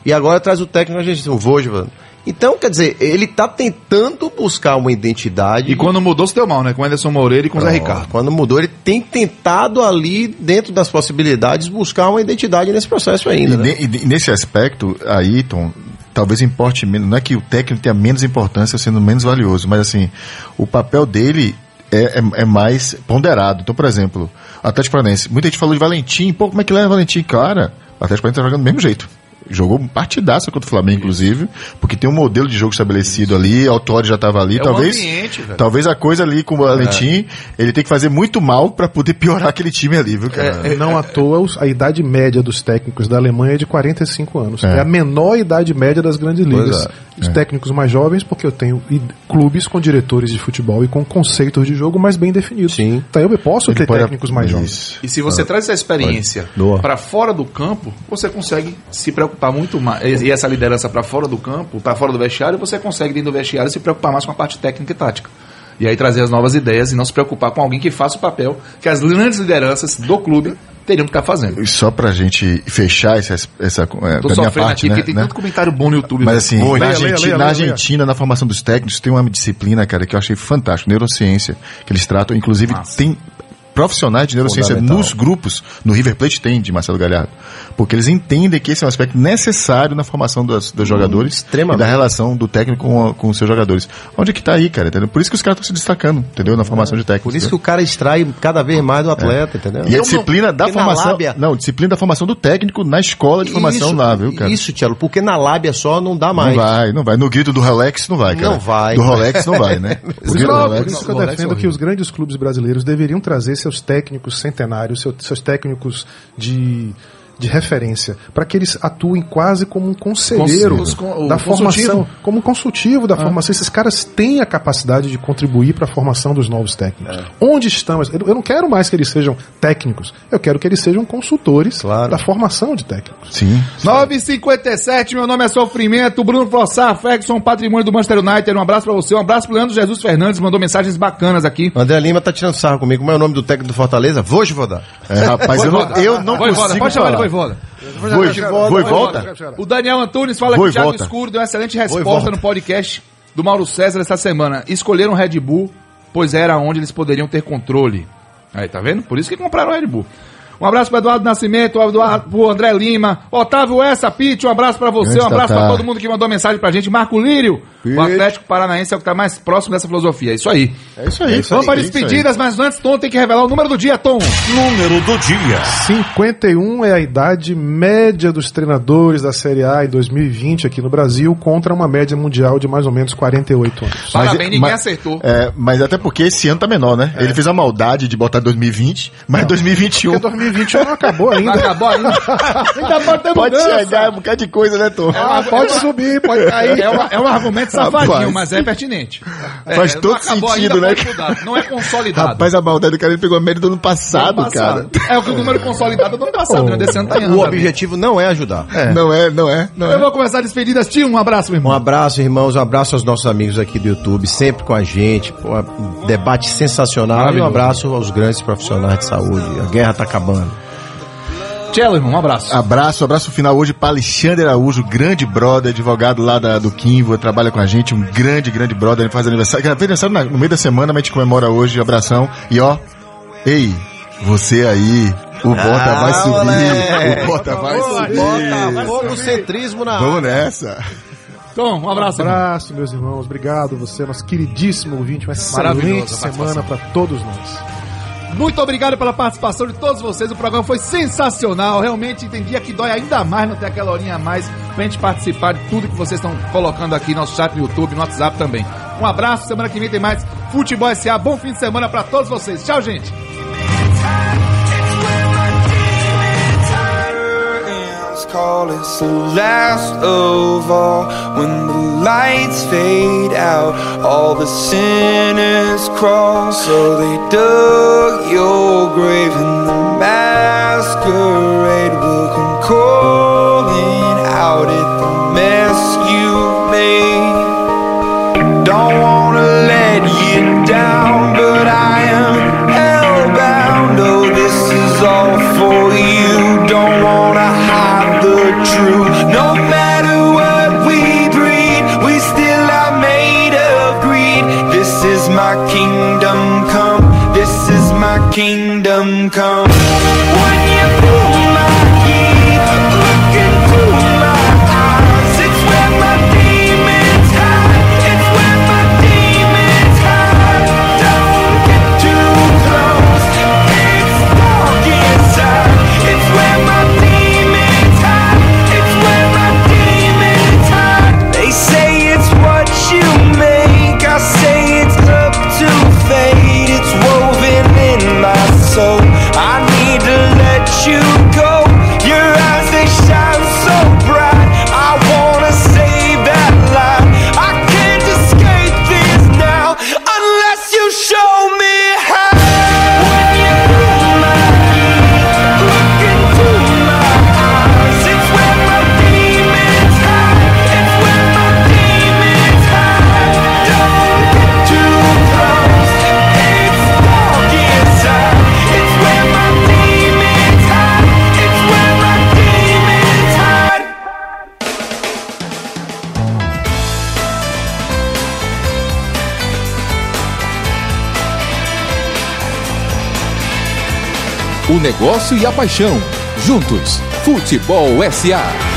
e agora traz o técnico, a gente, o Vojvan. Então, quer dizer, ele tá tentando buscar uma identidade. E quando mudou, se deu mal, né? Com o Anderson Moreira e com o Zé Ricardo. Quando mudou, ele tem tentado ali, dentro das possibilidades, buscar uma identidade nesse processo E, ainda. né? ne- e ne- nesse aspecto, aí, Tom, talvez importe menos. Não é que o técnico tenha menos importância sendo menos valioso, mas assim, o papel dele é, é- é mais ponderado. Então, por exemplo, Atlético Paranaense, muita gente falou de Valentim, pô, como é que leva Valentim? Cara, Atlético Paranaense tá jogando do mesmo jeito. Jogou um partidaço contra o Flamengo, inclusive, porque tem um modelo de jogo estabelecido ali, o Autori já estava ali, É talvez. ambiente, velho. talvez a coisa ali com o Valentim, ele tem que fazer muito mal para poder piorar aquele time ali, viu, cara? Não à toa, os- a idade média dos técnicos da Alemanha é de 45 anos. É. É, a menor idade média das grandes ligas. é. Os técnicos mais jovens, porque eu tenho clubes com diretores de futebol e com conceitos de jogo mais bem definidos. Sim. Então eu posso Ele ter pode- técnicos mais jovens. Isso. E se você traz essa experiência para fora do campo, você consegue se preocupar muito mais. E essa liderança para fora do campo, para fora do vestiário, você consegue dentro do vestiário se preocupar mais com a parte técnica e tática. E aí trazer as novas ideias e não se preocupar com alguém que faça o papel que as grandes lideranças do clube teriam que estar fazendo. E só pra gente fechar essa, essa é, Tô da minha parte, aqui né? porque tem né? tanto comentário bom no YouTube. Mas assim, Leia, na, leia, Argentina, leia, na leia. Argentina, na formação dos técnicos, tem uma disciplina, cara, que eu achei fantástico, neurociência, que eles tratam, inclusive, Massa. tem profissionais de neurociência nos grupos. No River Plate tem de Marcelo Galhardo. Porque eles entendem que esse é um aspecto necessário na formação dos, dos jogadores extremamente. e da relação do técnico com, a- com os seus jogadores. Onde é que tá aí, cara? Entendeu? Por isso que os caras estão se destacando, entendeu? Na formação de técnicos. Por isso que entendeu? o cara extrai cada vez mais do atleta, entendeu? E a disciplina não- da formação. lábia- Não, disciplina da formação do técnico na escola de formação isso, lá, viu, cara? Isso, Tchelo, porque na lábia só não dá mais. Não vai, não vai. No grito do Rolex não vai, cara. Não vai. Do Rolex não vai, né? Por isso, que eu Rolex é defendo que os grandes clubes brasileiros deveriam trazer seus técnicos centenários, seu- seus técnicos de, de referência, para que eles atuem quase como um conselheiro Cons- da formação, como um consultivo da formação. Esses caras têm a capacidade de contribuir para a formação dos novos técnicos. Onde estão? Eu não quero mais que eles sejam técnicos, eu quero que eles sejam consultores Claro. da formação de técnicos. Sim. 957, meu nome é Sofrimento, Bruno Flossar, Ferguson, patrimônio do Manchester United. Um abraço pra você, um abraço pro Leandro Jesus Fernandes, mandou mensagens bacanas aqui. André Lima tá tirando sarro comigo. Como é o nome do técnico do Fortaleza? Vou vou dar. É, rapaz, eu não, eu não consigo pode falar. Voivoda. E volta? O Daniel Antunes fala Vou que o Thiago. Escuro deu uma excelente resposta volta. no podcast do Mauro César essa semana. Escolheram o Red Bull, pois era onde eles poderiam ter controle. Aí, tá vendo? Por isso que compraram o Red Bull. Um abraço para Eduardo Nascimento, Eduardo, pro André Lima, Otávio Essa, Pete, um abraço para você, um abraço para todo mundo que mandou mensagem pra gente. Marco Lírio, o. Atlético Paranaense é o que tá mais próximo dessa filosofia. É isso aí. É isso aí. Vamos para despedidas, mas antes, Tom tem que revelar o número do dia, Tom. Número do dia. 51 é a idade média dos treinadores da Série A em 2020 aqui no Brasil, contra uma média mundial de mais ou menos 48 anos. Parabéns, ninguém mas- acertou. É, mas até porque esse ano tá menor, né? Ele fez a maldade de botar 2020, mas 2021 Porque 2021 não acabou Não ainda. acabou ainda. <laughs> ainda pode ter pode chegar um bocado de coisa, né, Tom? Ah, pode subir, pode cair. É, uma- é um argumento safadinho, Rapaz. mas é pertinente. É, Faz não todo sentido, ainda, né? Não é consolidado. Rapaz, a maldade do cara ele pegou a média do ano passado, Ano passado. cara. É o que o número consolidado do ano passado, né? Desse ano tá O objetivo não é ajudar. Não é, não é, não Eu é. vou começar as despedidas. Tio, um abraço, meu Um irmão. abraço, irmãos, um abraço aos nossos amigos aqui do YouTube, sempre com a gente. Pô, um debate sensacional. E um abraço aos grandes profissionais de saúde. A guerra tá acabando. Tchelo, irmão, um abraço. Abraço, abraço final hoje para Alexandre Araújo, grande brother, advogado lá da, do Kimvo, trabalha com a gente, um grande, grande brother, ele faz aniversário, fez aniversário na- no meio da semana, mas a gente comemora hoje, abração, e ó, ei, você aí, o Bota vai subir, moleque. o Bota vai subir, Bota fogocentrismo na vamos nessa. Tom, um abraço, irmão. Abraço, meus irmãos. Obrigado você, nosso queridíssimo ouvinte. Uma Maravilhosa excelente semana para todos nós. Muito obrigado pela participação de todos vocês. O programa foi sensacional. Realmente dia que dói ainda mais não ter aquela horinha a mais pra gente participar de tudo que vocês estão colocando aqui no nosso chat no YouTube, no WhatsApp também. Um abraço. Semana que vem tem mais Futebol SA. Bom fim de semana pra todos vocês. Tchau, gente. Call us the last of all. When the lights fade out, all the sinners crawl. So they dug your grave, and the masquerade will come negócio e a paixão. Juntos, Futebol SA.